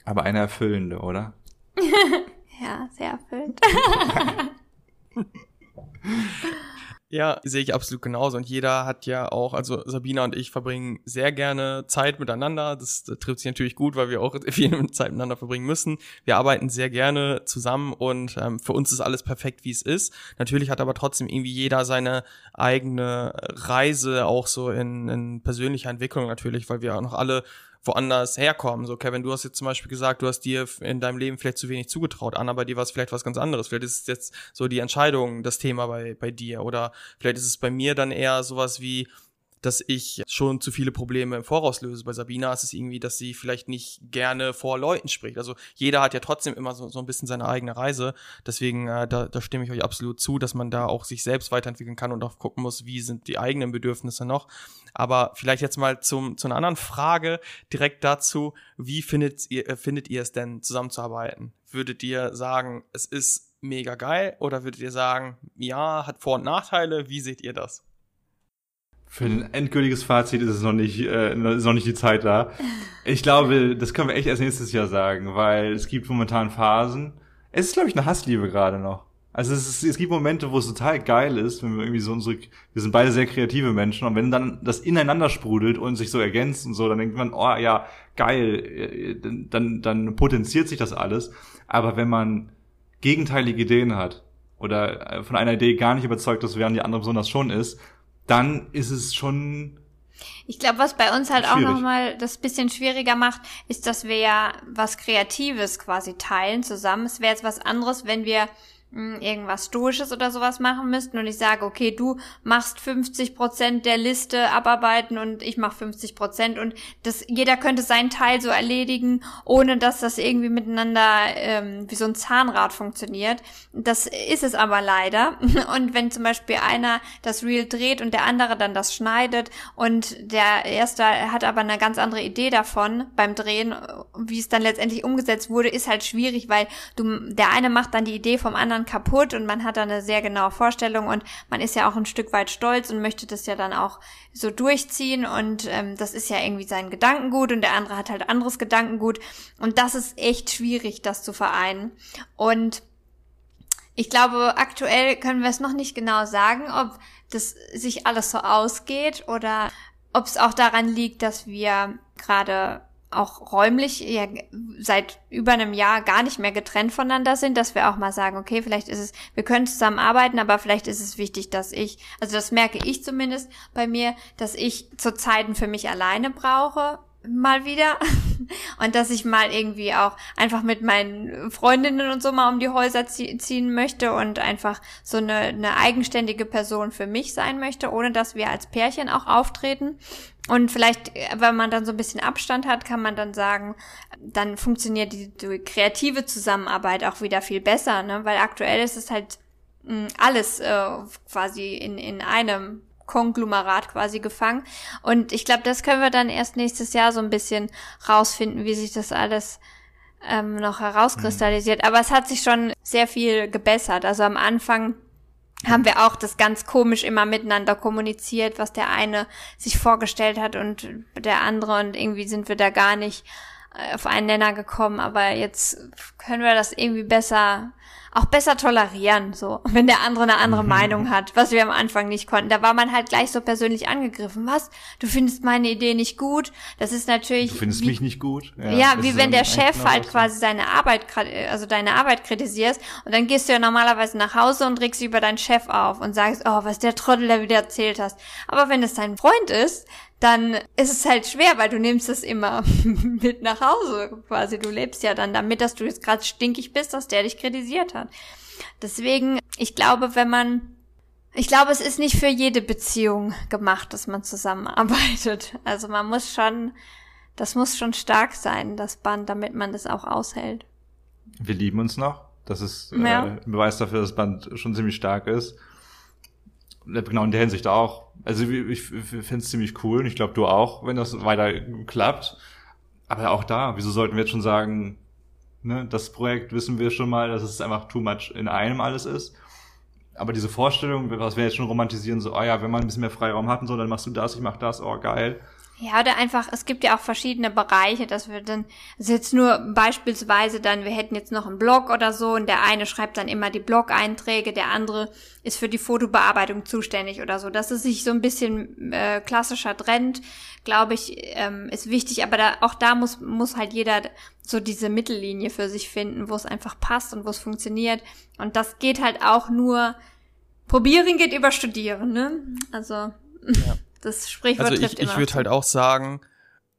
Aber eine erfüllende, oder? ja, sehr erfüllend. Ja, sehe ich absolut genauso. Und jeder hat ja auch, also Sabina und ich verbringen sehr gerne Zeit miteinander. Das, das trifft sich natürlich gut, weil wir auch viel Zeit miteinander verbringen müssen. Wir arbeiten sehr gerne zusammen und ähm, für uns ist alles perfekt, wie es ist. Natürlich hat aber trotzdem irgendwie jeder seine eigene Reise auch so in, in persönlicher Entwicklung natürlich, weil wir auch noch alle woanders herkommen. So, Kevin, du hast jetzt zum Beispiel gesagt, du hast dir in deinem Leben vielleicht zu wenig zugetraut. Anna, bei dir war es vielleicht was ganz anderes. Vielleicht ist es jetzt so die Entscheidung das Thema bei, bei dir. Oder vielleicht ist es bei mir dann eher sowas wie, dass ich schon zu viele Probleme im Voraus löse. Bei Sabina ist es irgendwie, dass sie vielleicht nicht gerne vor Leuten spricht. Also jeder hat ja trotzdem immer so, so ein bisschen seine eigene Reise. Deswegen, äh, da, da stimme ich euch absolut zu, dass man da auch sich selbst weiterentwickeln kann und auch gucken muss, wie sind die eigenen Bedürfnisse noch. Aber vielleicht jetzt mal zum, zu einer anderen Frage direkt dazu. Wie findet ihr, äh, findet ihr es denn zusammenzuarbeiten? Würdet ihr sagen, es ist mega geil oder würdet ihr sagen, ja, hat Vor- und Nachteile? Wie seht ihr das? Für ein endgültiges Fazit ist es noch nicht, äh, ist noch nicht die Zeit da. Ich glaube, das können wir echt erst nächstes Jahr sagen, weil es gibt momentan Phasen. Es ist, glaube ich, eine Hassliebe gerade noch. Also es, ist, es gibt Momente, wo es total geil ist, wenn wir irgendwie so unsere, wir sind beide sehr kreative Menschen und wenn dann das ineinander sprudelt und sich so ergänzt und so, dann denkt man, oh ja, geil, dann, dann potenziert sich das alles. Aber wenn man gegenteilige Ideen hat oder von einer Idee gar nicht überzeugt ist, während die andere besonders schon ist, dann ist es schon ich glaube, was bei uns halt Schwierig. auch nochmal das bisschen schwieriger macht, ist, dass wir ja was Kreatives quasi teilen zusammen. Es wäre jetzt was anderes, wenn wir irgendwas Stoisches oder sowas machen müssten und ich sage, okay, du machst 50 Prozent der Liste abarbeiten und ich mache 50 Prozent und das, jeder könnte seinen Teil so erledigen, ohne dass das irgendwie miteinander ähm, wie so ein Zahnrad funktioniert. Das ist es aber leider. Und wenn zum Beispiel einer das Reel dreht und der andere dann das schneidet und der erste hat aber eine ganz andere Idee davon beim Drehen, wie es dann letztendlich umgesetzt wurde, ist halt schwierig, weil du, der eine macht dann die Idee vom anderen kaputt und man hat da eine sehr genaue Vorstellung und man ist ja auch ein Stück weit stolz und möchte das ja dann auch so durchziehen und ähm, das ist ja irgendwie sein Gedankengut und der andere hat halt anderes Gedankengut und das ist echt schwierig, das zu vereinen und ich glaube, aktuell können wir es noch nicht genau sagen, ob das sich alles so ausgeht oder ob es auch daran liegt, dass wir gerade auch räumlich ja seit über einem Jahr gar nicht mehr getrennt voneinander sind, dass wir auch mal sagen, okay, vielleicht ist es, wir können zusammen arbeiten, aber vielleicht ist es wichtig, dass ich, also das merke ich zumindest bei mir, dass ich zu Zeiten für mich alleine brauche, mal wieder. Und dass ich mal irgendwie auch einfach mit meinen Freundinnen und so mal um die Häuser ziehen möchte und einfach so eine, eine eigenständige Person für mich sein möchte, ohne dass wir als Pärchen auch auftreten. Und vielleicht, wenn man dann so ein bisschen Abstand hat, kann man dann sagen, dann funktioniert die, die kreative Zusammenarbeit auch wieder viel besser, ne? Weil aktuell ist es halt mh, hm, alles äh, quasi in, in einem Konglomerat quasi gefangen. Und ich glaube, das können wir dann erst nächstes Jahr so ein bisschen rausfinden, wie sich das alles ähm, noch herauskristallisiert. Mhm. Aber es hat sich schon sehr viel gebessert. Also am Anfang haben wir auch das ganz komisch immer miteinander kommuniziert, was der eine sich vorgestellt hat und der andere und irgendwie sind wir da gar nicht äh, auf einen Nenner gekommen, aber jetzt können wir das irgendwie besser auch besser tolerieren, so, wenn der andere eine andere mhm. Meinung hat, was wir am Anfang nicht konnten. Da war man halt gleich so persönlich angegriffen. Was? Du findest meine Idee nicht gut? Das ist natürlich. Du findest wie, mich nicht gut? Ja, ja wie wenn der Chef halt quasi seine Arbeit, also deine Arbeit kritisierst und dann gehst du ja normalerweise nach Hause und regst über deinen Chef auf und sagst, oh, was der Trottel da wieder erzählt hast. Aber wenn es dein Freund ist, dann ist es halt schwer, weil du nimmst es immer mit nach Hause quasi. Du lebst ja dann damit, dass du jetzt gerade stinkig bist, dass der dich kritisiert hat. Deswegen, ich glaube, wenn man, ich glaube, es ist nicht für jede Beziehung gemacht, dass man zusammenarbeitet. Also man muss schon, das muss schon stark sein, das Band, damit man das auch aushält. Wir lieben uns noch. Das ist äh, ja. ein Beweis dafür, dass das Band schon ziemlich stark ist. Genau, in der Hinsicht auch. Also ich, finde es ziemlich cool und ich glaube, du auch, wenn das weiter klappt. Aber auch da, wieso sollten wir jetzt schon sagen, ne, das Projekt wissen wir schon mal, dass es einfach too much in einem alles ist. Aber diese Vorstellung, was wir jetzt schon romantisieren, so, oh ja, wenn man ein bisschen mehr Freiraum hat und so, dann machst du das, ich mach das, oh geil. Ja, oder einfach, es gibt ja auch verschiedene Bereiche, dass wir dann, also jetzt nur beispielsweise dann, wir hätten jetzt noch einen Blog oder so und der eine schreibt dann immer die Blog-Einträge, der andere ist für die Fotobearbeitung zuständig oder so. Dass es sich so ein bisschen äh, klassischer trennt, glaube ich, ähm, ist wichtig, aber da, auch da muss, muss halt jeder so diese Mittellinie für sich finden, wo es einfach passt und wo es funktioniert. Und das geht halt auch nur, probieren geht über studieren, ne? Also. Ja. Das Sprichwort also ich, ich würde halt auch sagen,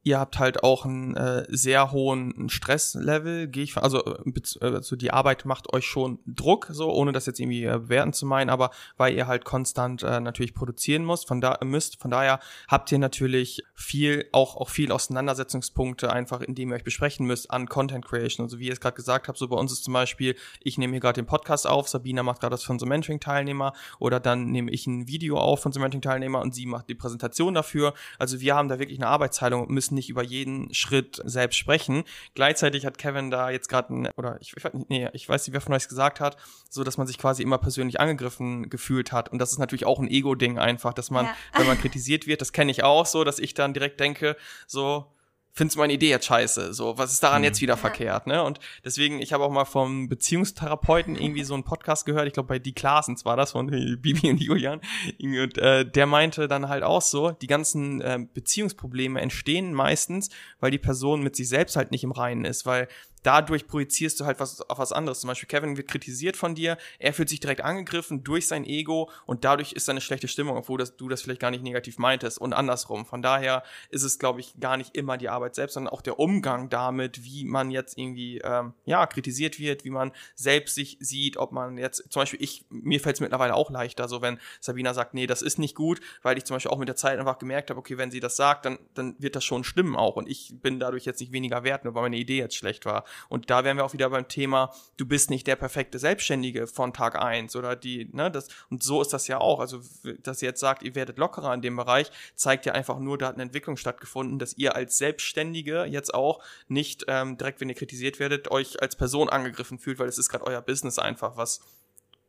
ihr habt halt auch einen äh, sehr hohen Stresslevel, gehe ich also, äh, also die Arbeit macht euch schon Druck, so ohne das jetzt irgendwie äh, bewerten zu meinen, aber weil ihr halt konstant äh, natürlich produzieren müsst, von da müsst, von daher habt ihr natürlich viel auch auch viel Auseinandersetzungspunkte einfach, indem ihr euch besprechen müsst an Content Creation. Also wie ihr es gerade gesagt habt, so bei uns ist zum Beispiel, ich nehme hier gerade den Podcast auf, Sabina macht gerade das von so Mentoring-Teilnehmer oder dann nehme ich ein Video auf von so Mentoring-Teilnehmer und sie macht die Präsentation dafür. Also wir haben da wirklich eine Arbeitsteilung und müssen nicht über jeden Schritt selbst sprechen. Gleichzeitig hat Kevin da jetzt gerade oder ich, ich, nee, ich weiß nicht, wer von euch gesagt hat, so dass man sich quasi immer persönlich angegriffen gefühlt hat. Und das ist natürlich auch ein Ego-Ding einfach, dass man, ja. wenn man kritisiert wird, das kenne ich auch so, dass ich dann direkt denke, so, findest meine Idee jetzt scheiße? So, was ist daran mhm. jetzt wieder verkehrt? Ne? Und deswegen, ich habe auch mal vom Beziehungstherapeuten irgendwie so einen Podcast gehört, ich glaube bei Die Klasens war das, von Bibi und Julian. Und äh, der meinte dann halt auch so, die ganzen äh, Beziehungsprobleme entstehen meistens, weil die Person mit sich selbst halt nicht im Reinen ist, weil dadurch projizierst du halt was auf was anderes. Zum Beispiel Kevin wird kritisiert von dir, er fühlt sich direkt angegriffen durch sein Ego und dadurch ist eine schlechte Stimmung, obwohl das, du das vielleicht gar nicht negativ meintest und andersrum. Von daher ist es, glaube ich, gar nicht immer die Arbeit selbst, sondern auch der Umgang damit, wie man jetzt irgendwie ähm, ja kritisiert wird, wie man selbst sich sieht, ob man jetzt zum Beispiel ich mir fällt es mittlerweile auch leichter, so wenn Sabina sagt, nee, das ist nicht gut, weil ich zum Beispiel auch mit der Zeit einfach gemerkt habe, okay, wenn sie das sagt, dann dann wird das schon stimmen auch und ich bin dadurch jetzt nicht weniger wert, nur weil meine Idee jetzt schlecht war. Und da wären wir auch wieder beim Thema, du bist nicht der perfekte Selbstständige von Tag eins oder die, ne, das, und so ist das ja auch. Also, dass ihr jetzt sagt, ihr werdet lockerer in dem Bereich, zeigt ja einfach nur, da hat eine Entwicklung stattgefunden, dass ihr als Selbstständige jetzt auch nicht ähm, direkt, wenn ihr kritisiert werdet, euch als Person angegriffen fühlt, weil es ist gerade euer Business einfach, was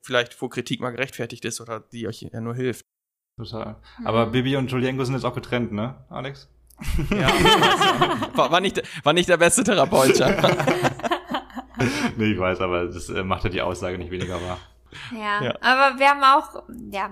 vielleicht vor Kritik mal gerechtfertigt ist oder die euch ja nur hilft. Total. Aber mhm. Bibi und Julienko sind jetzt auch getrennt, ne, Alex? Ja, war, war, nicht, war nicht der beste Therapeut. nee, ich weiß, aber das äh, macht ja die Aussage nicht weniger wahr. Ja, ja, aber wir haben auch, ja,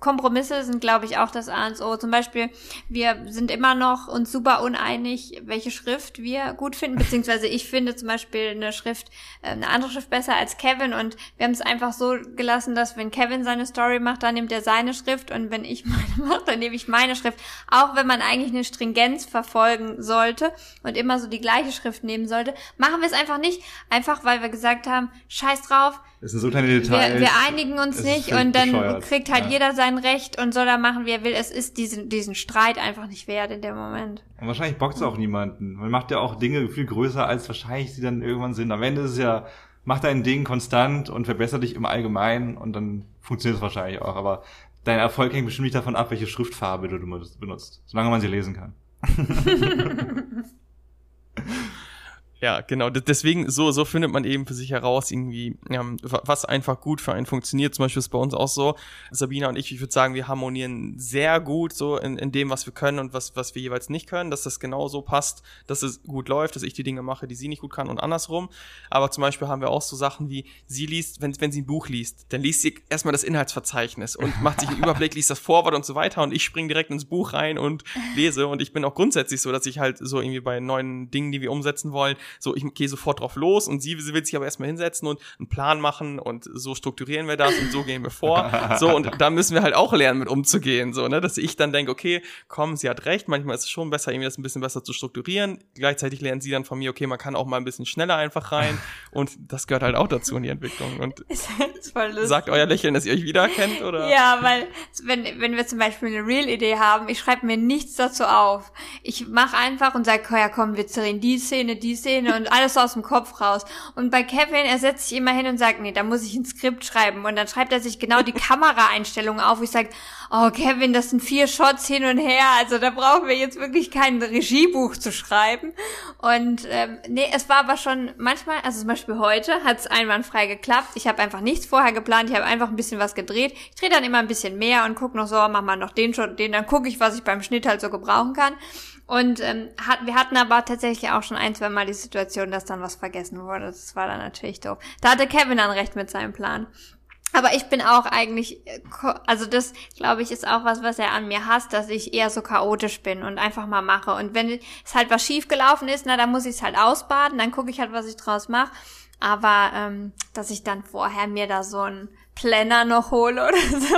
Kompromisse sind, glaube ich, auch das A und O. Zum Beispiel, wir sind immer noch uns super uneinig, welche Schrift wir gut finden, beziehungsweise ich finde zum Beispiel eine Schrift, äh, eine andere Schrift besser als Kevin und wir haben es einfach so gelassen, dass wenn Kevin seine Story macht, dann nimmt er seine Schrift und wenn ich meine mache, dann nehme ich meine Schrift. Auch wenn man eigentlich eine Stringenz verfolgen sollte und immer so die gleiche Schrift nehmen sollte, machen wir es einfach nicht, einfach weil wir gesagt haben, scheiß drauf, es sind so kleine Details. Wir, wir einigen uns nicht und dann bescheuert. kriegt halt ja. jeder sein Recht und soll da machen, wie er will. Es ist diesen, diesen Streit einfach nicht wert in dem Moment. Und wahrscheinlich bockt es auch niemanden. Man macht ja auch Dinge viel größer, als wahrscheinlich sie dann irgendwann sind. Am Ende ist es ja, mach dein Ding konstant und verbessere dich im Allgemeinen und dann funktioniert es wahrscheinlich auch. Aber dein Erfolg hängt bestimmt nicht davon ab, welche Schriftfarbe du benutzt, solange man sie lesen kann. Ja, genau. Deswegen, so, so findet man eben für sich heraus, irgendwie, ähm, was einfach gut für einen funktioniert. Zum Beispiel ist bei uns auch so, Sabina und ich, ich würde sagen, wir harmonieren sehr gut so in, in dem, was wir können und was, was wir jeweils nicht können, dass das genau so passt, dass es gut läuft, dass ich die Dinge mache, die sie nicht gut kann und andersrum. Aber zum Beispiel haben wir auch so Sachen wie, sie liest, wenn, wenn sie ein Buch liest, dann liest sie erstmal das Inhaltsverzeichnis und macht sich einen Überblick, liest das Vorwort und so weiter und ich springe direkt ins Buch rein und lese und ich bin auch grundsätzlich so, dass ich halt so irgendwie bei neuen Dingen, die wir umsetzen wollen, so ich gehe sofort drauf los und sie will sich aber erstmal hinsetzen und einen Plan machen und so strukturieren wir das und so gehen wir vor. So, und da müssen wir halt auch lernen, mit umzugehen, so, ne, dass ich dann denke, okay, komm, sie hat recht, manchmal ist es schon besser, irgendwie das ein bisschen besser zu strukturieren. Gleichzeitig lernen sie dann von mir, okay, man kann auch mal ein bisschen schneller einfach rein und das gehört halt auch dazu in die Entwicklung. Und sagt euer Lächeln, dass ihr euch wiedererkennt, oder? Ja, weil, wenn, wenn wir zum Beispiel eine Real-Idee haben, ich schreibe mir nichts dazu auf. Ich mache einfach und sage, ja komm, wir drehen die Szene, die Szene und alles aus dem Kopf raus. Und bei Kevin, er setzt sich immer hin und sagt, nee, da muss ich ein Skript schreiben. Und dann schreibt er sich genau die Kameraeinstellungen auf, ich sage, oh Kevin, das sind vier Shots hin und her, also da brauchen wir jetzt wirklich kein Regiebuch zu schreiben. Und ähm, nee, es war aber schon manchmal, also zum Beispiel heute hat es einwandfrei geklappt. Ich habe einfach nichts vorher geplant, ich habe einfach ein bisschen was gedreht. Ich drehe dann immer ein bisschen mehr und guck noch so, mach mal noch den Shot, den, dann gucke ich, was ich beim Schnitt halt so gebrauchen kann. Und ähm, hat, wir hatten aber tatsächlich auch schon ein, zwei Mal die Situation, dass dann was vergessen wurde. Das war dann natürlich doof. Da hatte Kevin dann recht mit seinem Plan. Aber ich bin auch eigentlich, äh, also das, glaube ich, ist auch was, was er an mir hasst, dass ich eher so chaotisch bin und einfach mal mache. Und wenn es halt was schief gelaufen ist, na, dann muss ich es halt ausbaden, dann gucke ich halt, was ich draus mache. Aber ähm, dass ich dann vorher mir da so einen Planner noch hole oder so,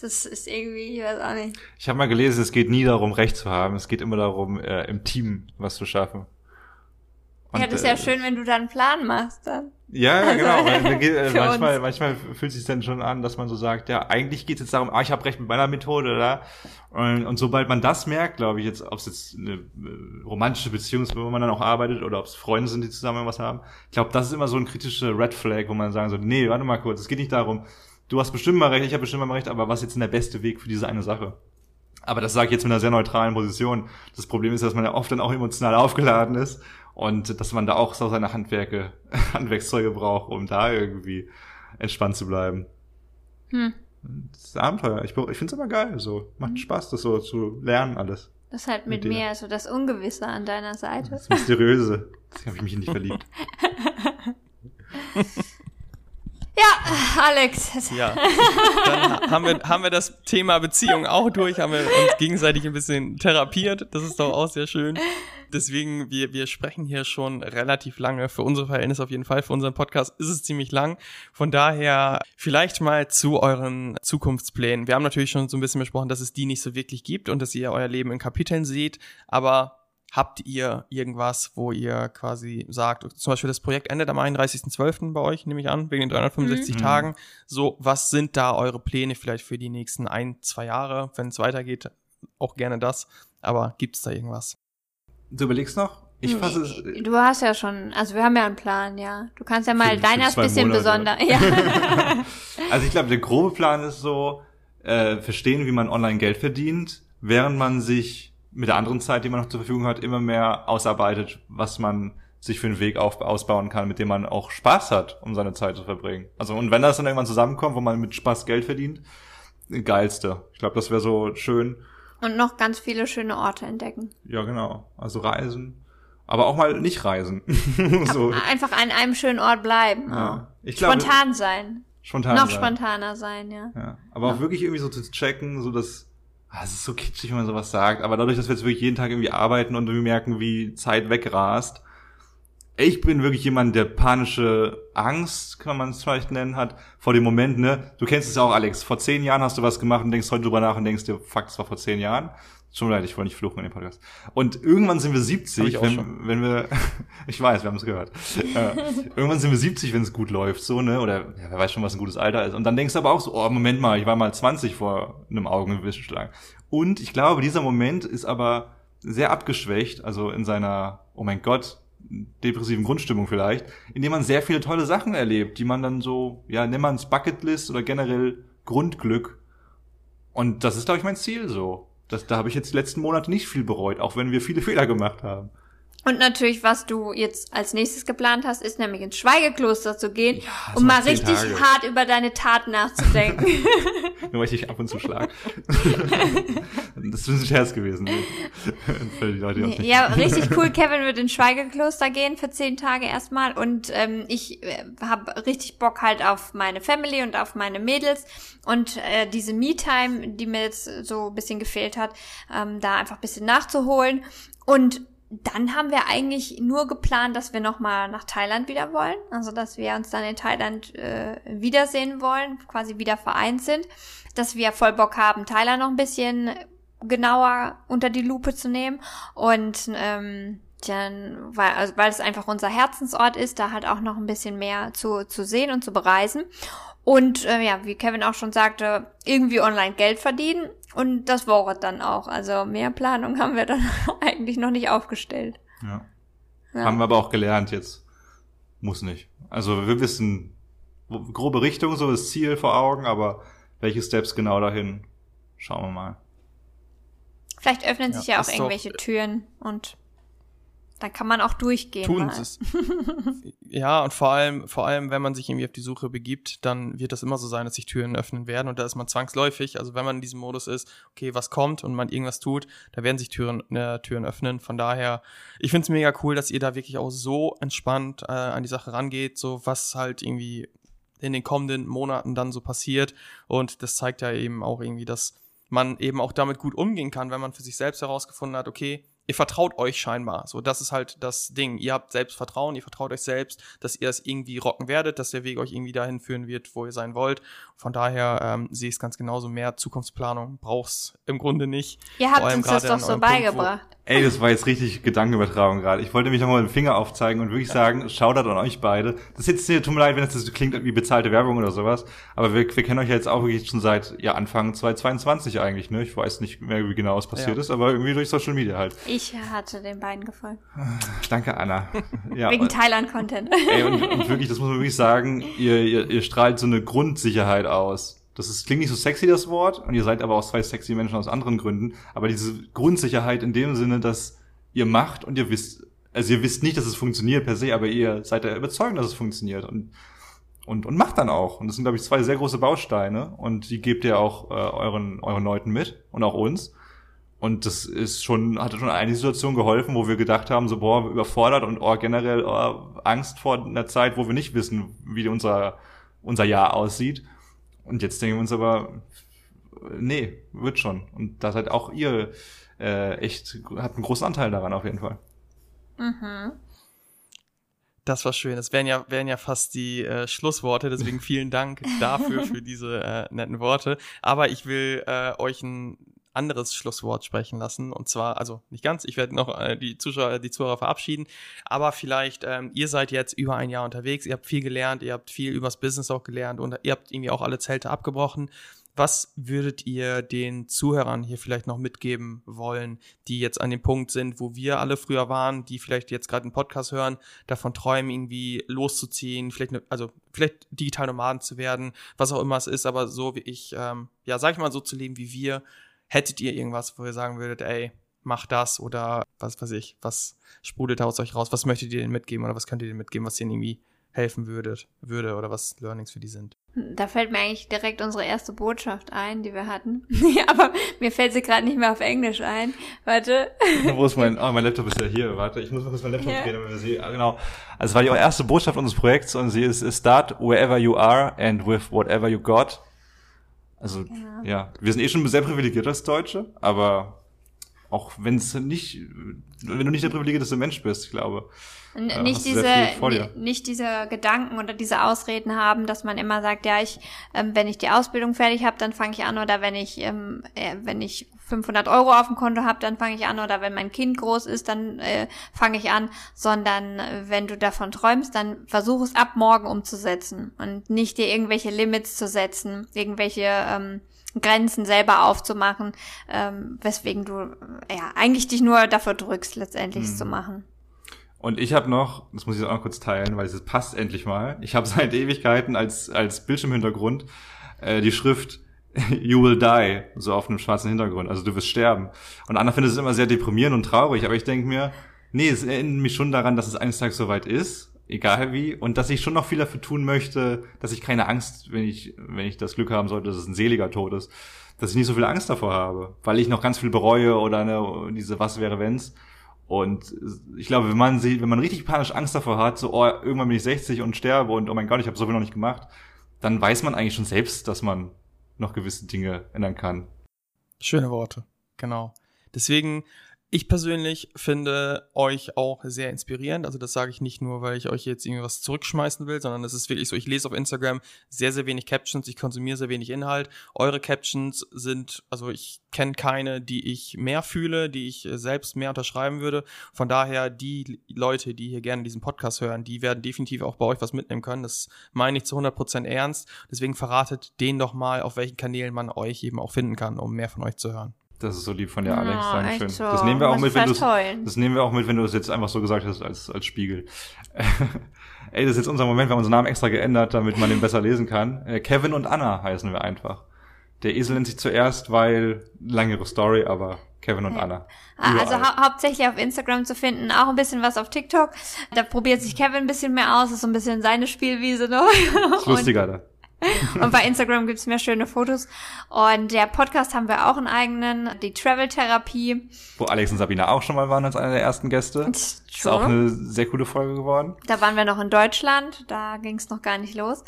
Das ist irgendwie, ich weiß auch nicht. Ich habe mal gelesen, es geht nie darum, Recht zu haben. Es geht immer darum, äh, im Team was zu schaffen. Und, ja, das ist ja äh, schön, wenn du da einen Plan machst dann. Ja, genau. Also, äh, manchmal, manchmal fühlt es sich dann schon an, dass man so sagt, ja, eigentlich geht es jetzt darum, ah, ich habe recht mit meiner Methode, oder? Und, und sobald man das merkt, glaube ich, jetzt, ob es jetzt eine äh, romantische Beziehung ist, wo man dann auch arbeitet, oder ob es Freunde sind, die zusammen was haben, ich glaube, das ist immer so ein kritischer Red Flag, wo man sagen so, nee, warte mal kurz, es geht nicht darum, du hast bestimmt mal recht, ich habe bestimmt mal recht, aber was ist jetzt denn der beste Weg für diese eine Sache? Aber das sage ich jetzt mit einer sehr neutralen Position. Das Problem ist, dass man ja oft dann auch emotional aufgeladen ist und dass man da auch so seine Handwerke, Handwerkszeuge braucht, um da irgendwie entspannt zu bleiben. Hm. Das ist ein Abenteuer. Ich, ich finde es immer geil. So macht hm. Spaß, das so zu lernen alles. Das halt mit, mit mir, also das Ungewisse an deiner Seite. Das Mysteriöse. Deswegen habe ich mich nicht verliebt. Ja, Alex. Ja. Dann haben wir, haben wir das Thema Beziehung auch durch, haben wir uns gegenseitig ein bisschen therapiert. Das ist doch auch sehr schön. Deswegen, wir, wir sprechen hier schon relativ lange. Für unsere Verhältnisse auf jeden Fall. Für unseren Podcast ist es ziemlich lang. Von daher vielleicht mal zu euren Zukunftsplänen. Wir haben natürlich schon so ein bisschen besprochen, dass es die nicht so wirklich gibt und dass ihr euer Leben in Kapiteln seht. Aber Habt ihr irgendwas, wo ihr quasi sagt, zum Beispiel das Projekt endet am 31.12. bei euch, nehme ich an, wegen den 365 mhm. Tagen. So, was sind da eure Pläne vielleicht für die nächsten ein, zwei Jahre, wenn es weitergeht? Auch gerne das. Aber gibt es da irgendwas? Du überlegst noch? Ich fasse es. Du hast ja schon, also wir haben ja einen Plan, ja. Du kannst ja mal deiner ist ein bisschen besonders. Ja. also ich glaube, der grobe Plan ist so, äh, verstehen, wie man online Geld verdient, während man sich mit der anderen Zeit, die man noch zur Verfügung hat, immer mehr ausarbeitet, was man sich für einen Weg auf, ausbauen kann, mit dem man auch Spaß hat, um seine Zeit zu verbringen. Also und wenn das dann irgendwann zusammenkommt, wo man mit Spaß Geld verdient, geilste. Ich glaube, das wäre so schön. Und noch ganz viele schöne Orte entdecken. Ja, genau. Also reisen. Aber auch mal nicht reisen. so. Einfach an einem schönen Ort bleiben. Ja. Ich glaub, Spontan sein. Spontan noch sein. spontaner sein, ja. ja. Aber ja. auch wirklich irgendwie so zu checken, so dass es ist so kitschig, wenn man sowas sagt, aber dadurch, dass wir jetzt wirklich jeden Tag irgendwie arbeiten und wir merken, wie Zeit wegrast, ich bin wirklich jemand, der panische Angst, kann man es vielleicht nennen, hat, vor dem Moment, ne? Du kennst es ja auch, Alex. Vor zehn Jahren hast du was gemacht und denkst heute drüber nach und denkst dir, fuck, das war vor zehn Jahren. Schon leid, ich wollte nicht fluchen in dem Podcast. Und irgendwann sind wir 70, wenn, wenn wir, ich weiß, wir haben es gehört. äh, irgendwann sind wir 70, wenn es gut läuft, so, ne? Oder ja, wer weiß schon, was ein gutes Alter ist. Und dann denkst du aber auch so, oh, Moment mal, ich war mal 20 vor einem Augenwischenschlag. Und ich glaube, dieser Moment ist aber sehr abgeschwächt, also in seiner, oh mein Gott, depressiven Grundstimmung vielleicht, indem man sehr viele tolle Sachen erlebt, die man dann so, ja, nennt man es Bucketlist oder generell Grundglück. Und das ist, glaube ich, mein Ziel so. Das, da habe ich jetzt die letzten Monate nicht viel bereut, auch wenn wir viele Fehler gemacht haben. Und natürlich, was du jetzt als nächstes geplant hast, ist nämlich ins Schweigekloster zu gehen, ja, um mal richtig Tage. hart über deine Tat nachzudenken. Nur weil ich dich ab und zu schlag. das ist ein Scherz gewesen. Die ja, richtig cool. Kevin wird ins Schweigekloster gehen für zehn Tage erstmal. Und ähm, ich äh, habe richtig Bock halt auf meine Family und auf meine Mädels. Und äh, diese Me-Time, die mir jetzt so ein bisschen gefehlt hat, ähm, da einfach ein bisschen nachzuholen. Und dann haben wir eigentlich nur geplant, dass wir nochmal nach Thailand wieder wollen. Also, dass wir uns dann in Thailand äh, wiedersehen wollen, quasi wieder vereint sind. Dass wir voll Bock haben, Thailand noch ein bisschen genauer unter die Lupe zu nehmen. Und ähm, dann, weil, also, weil es einfach unser Herzensort ist, da halt auch noch ein bisschen mehr zu, zu sehen und zu bereisen. Und äh, ja, wie Kevin auch schon sagte, irgendwie online Geld verdienen und das war es dann auch. Also mehr Planung haben wir dann eigentlich noch nicht aufgestellt. Ja. ja. Haben wir aber auch gelernt jetzt. Muss nicht. Also wir wissen grobe Richtung, so das Ziel vor Augen, aber welche Steps genau dahin, schauen wir mal. Vielleicht öffnen sich ja auch irgendwelche Türen und dann kann man auch durchgehen. Tun es. ja, und vor allem, vor allem, wenn man sich irgendwie auf die Suche begibt, dann wird das immer so sein, dass sich Türen öffnen werden und da ist man zwangsläufig. Also wenn man in diesem Modus ist, okay, was kommt und man irgendwas tut, da werden sich Türen, äh, Türen öffnen. Von daher, ich finde es mega cool, dass ihr da wirklich auch so entspannt äh, an die Sache rangeht, so was halt irgendwie in den kommenden Monaten dann so passiert. Und das zeigt ja eben auch irgendwie, dass man eben auch damit gut umgehen kann, wenn man für sich selbst herausgefunden hat, okay, ihr vertraut euch scheinbar. So, das ist halt das Ding. Ihr habt Selbstvertrauen, ihr vertraut euch selbst, dass ihr es irgendwie rocken werdet, dass der Weg euch irgendwie dahin führen wird, wo ihr sein wollt. Von daher ähm, sehe ich es ganz genauso. Mehr Zukunftsplanung brauch's im Grunde nicht. Ihr habt uns das doch so beigebracht. Punkt, Ey, das war jetzt richtig Gedankenübertragung gerade. Ich wollte mich nochmal den Finger aufzeigen und wirklich sagen, Shoutout an euch beide. Das ist jetzt, tut mir leid, wenn das so klingt wie bezahlte Werbung oder sowas, aber wir, wir kennen euch ja jetzt auch wirklich schon seit ja, Anfang 2022 eigentlich, ne? Ich weiß nicht mehr, wie genau was passiert ja. ist, aber irgendwie durch Social Media halt. Ich hatte den beiden gefolgt. Danke, Anna. Ja, Wegen Thailand-Content. Ey, und, und wirklich, das muss man wirklich sagen, ihr, ihr, ihr strahlt so eine Grundsicherheit aus. Das ist, klingt nicht so sexy, das Wort, und ihr seid aber auch zwei sexy Menschen aus anderen Gründen. Aber diese Grundsicherheit in dem Sinne, dass ihr macht und ihr wisst, also ihr wisst nicht, dass es funktioniert per se, aber ihr seid ja überzeugt, dass es funktioniert und, und, und macht dann auch. Und das sind, glaube ich, zwei sehr große Bausteine und die gebt ihr auch äh, euren, euren Leuten mit und auch uns. Und das ist schon, hat schon eine Situation geholfen, wo wir gedacht haben, so, boah, überfordert und oh, generell oh, Angst vor einer Zeit, wo wir nicht wissen, wie unser, unser Jahr aussieht. Und jetzt denken wir uns aber, nee, wird schon. Und da seid auch ihr äh, echt, hat einen großen Anteil daran auf jeden Fall. Mhm. Das war schön. Das wären ja, wären ja fast die äh, Schlussworte, deswegen vielen Dank dafür, für diese äh, netten Worte. Aber ich will äh, euch ein anderes Schlusswort sprechen lassen. Und zwar, also nicht ganz, ich werde noch äh, die Zuschauer, die Zuhörer verabschieden, aber vielleicht, ähm, ihr seid jetzt über ein Jahr unterwegs, ihr habt viel gelernt, ihr habt viel übers Business auch gelernt und ihr habt irgendwie auch alle Zelte abgebrochen. Was würdet ihr den Zuhörern hier vielleicht noch mitgeben wollen, die jetzt an dem Punkt sind, wo wir alle früher waren, die vielleicht jetzt gerade einen Podcast hören, davon träumen, irgendwie loszuziehen, vielleicht, ne, also vielleicht digital Nomaden zu werden, was auch immer es ist, aber so wie ich, ähm, ja, sag ich mal, so zu leben wie wir, hättet ihr irgendwas, wo ihr sagen würdet, ey, mach das oder was weiß ich, was sprudelt aus euch raus, was möchtet ihr denen mitgeben oder was könnt ihr denen mitgeben, was ihnen irgendwie helfen würdet, würde oder was Learnings für die sind? Da fällt mir eigentlich direkt unsere erste Botschaft ein, die wir hatten. Aber mir fällt sie gerade nicht mehr auf Englisch ein. Warte. Wo ist mein, oh, mein Laptop ist ja hier. Warte, ich muss mal kurz mein Laptop yeah. drehen, damit wir sie, ah, genau. Also es war die erste Botschaft unseres Projekts und sie ist, start wherever you are and with whatever you got. Also, ja. ja. Wir sind eh schon sehr privilegiert als Deutsche, aber auch wenn es nicht, wenn du nicht der privilegierteste Mensch bist, ich glaube. Äh, nicht diese, nicht diese Gedanken oder diese Ausreden haben, dass man immer sagt, ja, ich, ähm, wenn ich die Ausbildung fertig habe, dann fange ich an, oder wenn ich, ähm, äh, wenn ich 500 Euro auf dem Konto habe, dann fange ich an, oder wenn mein Kind groß ist, dann äh, fange ich an, sondern äh, wenn du davon träumst, dann versuch es ab morgen umzusetzen und nicht dir irgendwelche Limits zu setzen, irgendwelche ähm, Grenzen selber aufzumachen, ähm, weswegen du ja eigentlich dich nur dafür drückst, letztendlich hm. zu machen. Und ich habe noch, das muss ich auch noch kurz teilen, weil es passt endlich mal. Ich habe seit Ewigkeiten als als Bildschirmhintergrund äh, die Schrift You will die so auf einem schwarzen Hintergrund. Also du wirst sterben. Und Anna findet es immer sehr deprimierend und traurig, aber ich denke mir, nee, es erinnert mich schon daran, dass es eines Tages soweit ist, egal wie, und dass ich schon noch viel dafür tun möchte, dass ich keine Angst, wenn ich wenn ich das Glück haben sollte, dass es ein seliger Tod ist, dass ich nicht so viel Angst davor habe, weil ich noch ganz viel bereue oder eine, diese was wäre wenn's und ich glaube, wenn man sieht, wenn man richtig panisch Angst davor hat, so, oh, irgendwann bin ich 60 und sterbe und oh mein Gott, ich habe so viel noch nicht gemacht, dann weiß man eigentlich schon selbst, dass man noch gewisse Dinge ändern kann. Schöne Worte, genau. Deswegen ich persönlich finde euch auch sehr inspirierend. Also das sage ich nicht nur, weil ich euch jetzt irgendwas zurückschmeißen will, sondern es ist wirklich so, ich lese auf Instagram sehr, sehr wenig Captions, ich konsumiere sehr wenig Inhalt. Eure Captions sind, also ich kenne keine, die ich mehr fühle, die ich selbst mehr unterschreiben würde. Von daher, die Leute, die hier gerne diesen Podcast hören, die werden definitiv auch bei euch was mitnehmen können. Das meine ich zu 100% ernst. Deswegen verratet denen doch mal, auf welchen Kanälen man euch eben auch finden kann, um mehr von euch zu hören. Das ist so lieb von dir, Alex. Oh, Dankeschön. So. Das nehmen wir auch mit, wenn du das nehmen wir auch mit, wenn du es jetzt einfach so gesagt hast als als Spiegel. Ey, das ist jetzt unser Moment, wir haben unseren Namen extra geändert, damit man den besser lesen kann. Äh, Kevin und Anna heißen wir einfach. Der Esel nennt sich zuerst, weil langere Story, aber Kevin und Anna. Ah, also hau hauptsächlich auf Instagram zu finden, auch ein bisschen was auf TikTok. Da probiert sich Kevin ein bisschen mehr aus, ist so ein bisschen seine Spielwiese noch. Ist lustiger da. und bei Instagram gibt's mehr schöne Fotos. Und der Podcast haben wir auch einen eigenen, die Travel-Therapie. Wo Alex und Sabina auch schon mal waren als einer der ersten Gäste. True. Ist auch eine sehr coole Folge geworden. Da waren wir noch in Deutschland, da ging's noch gar nicht los.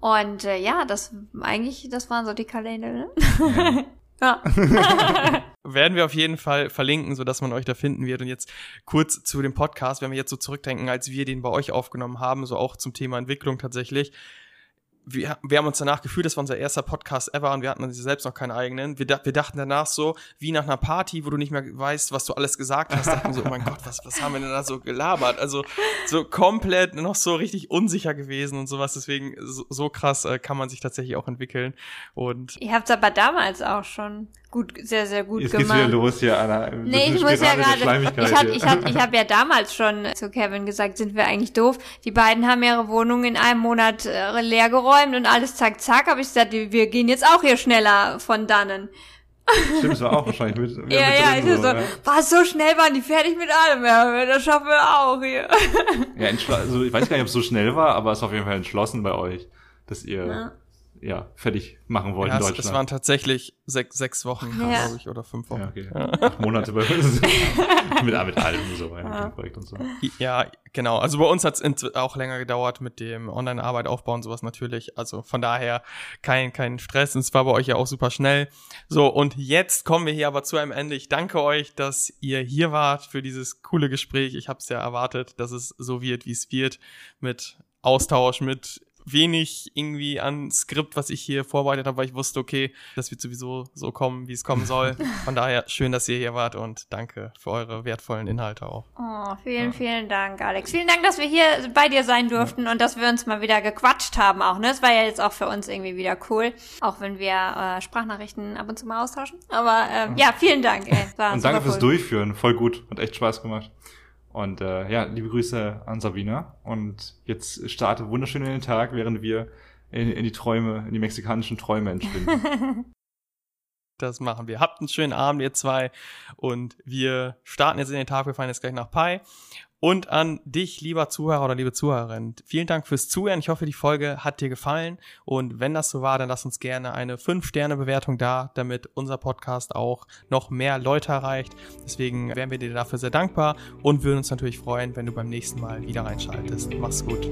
Und äh, ja, das eigentlich, das waren so die Kalender. Ne? Ja. ja. werden wir auf jeden Fall verlinken, sodass man euch da finden wird. Und jetzt kurz zu dem Podcast, wenn wir jetzt so zurückdenken, als wir den bei euch aufgenommen haben, so auch zum Thema Entwicklung tatsächlich wir, wir haben uns danach gefühlt, das war unser erster Podcast ever und wir hatten selbst noch keinen eigenen. Wir, wir dachten danach so, wie nach einer Party, wo du nicht mehr weißt, was du alles gesagt hast, dachten so, oh mein Gott, was, was haben wir denn da so gelabert? Also so komplett noch so richtig unsicher gewesen und sowas. Deswegen so, so krass äh, kann man sich tatsächlich auch entwickeln. Und Ihr habt es aber damals auch schon gut, sehr, sehr gut Jetzt gemacht. geht's wieder los hier, Anna. Nee, ich muss ja gerade, ich hab, ich hab, ich hab ja damals schon zu Kevin gesagt, sind wir eigentlich doof. Die beiden haben ihre Wohnung in einem Monat äh, leer geräumt und alles zack, zack, habe ich gesagt, wir gehen jetzt auch hier schneller von dannen. Stimmt, das war auch wahrscheinlich mit. Ja, ja, ich so, was, so schnell waren die fertig mit allem, ja, das schaffen wir auch hier. Ja, also ich weiß gar nicht, ob es so schnell war, aber es ist auf jeden Fall entschlossen bei euch, dass ihr Ja. Ja, fertig machen wollt ja, in es, Deutschland. es waren tatsächlich sechs, sechs Wochen, Ja. glaube ich, oder fünf Wochen. ja, okay. Acht Monate bei uns. mit, mit allem und so weiter. Projekt und so. Ja, genau. Also bei uns hat es auch länger gedauert mit dem Online-Arbeit aufbauen und sowas natürlich. Also von daher kein, kein Stress. Und es war bei euch ja auch super schnell. So, und jetzt kommen wir hier aber zu einem Ende. Ich danke euch, dass ihr hier wart für dieses coole Gespräch. Ich habe es ja erwartet, dass es so wird, wie es wird. Mit Austausch, mit wenig irgendwie an Skript, was ich hier vorbereitet habe, weil ich wusste, okay, das wird sowieso so kommen, wie es kommen soll. Von daher schön, dass ihr hier wart und danke für eure wertvollen Inhalte auch. Oh, vielen, vielen Dank, Alex. Vielen Dank, dass wir hier bei dir sein durften und dass wir uns mal wieder gequatscht haben auch, ne? Es war ja jetzt auch für uns irgendwie wieder cool, auch wenn wir äh, Sprachnachrichten ab und zu mal austauschen. Aber ähm, ja, vielen Dank, ey. War Und danke fürs cool. Durchführen. Voll gut. Hat echt Spaß gemacht. Und äh, ja, liebe Grüße an Sabina. Und jetzt starte wunderschön in den Tag, während wir in, in die Träume, in die mexikanischen Träume entschwinden. Das machen wir. Habt einen schönen Abend, ihr zwei. Und wir starten jetzt in den Tag. Wir fahren jetzt gleich nach Pi. Und an dich, lieber Zuhörer oder liebe Zuhörerin, vielen Dank fürs Zuhören. Ich hoffe, die Folge hat dir gefallen. Und wenn das so war, dann lass uns gerne eine 5-Sterne-Bewertung da, damit unser Podcast auch noch mehr Leute erreicht. Deswegen wären wir dir dafür sehr dankbar und würden uns natürlich freuen, wenn du beim nächsten Mal wieder reinschaltest. Mach's gut.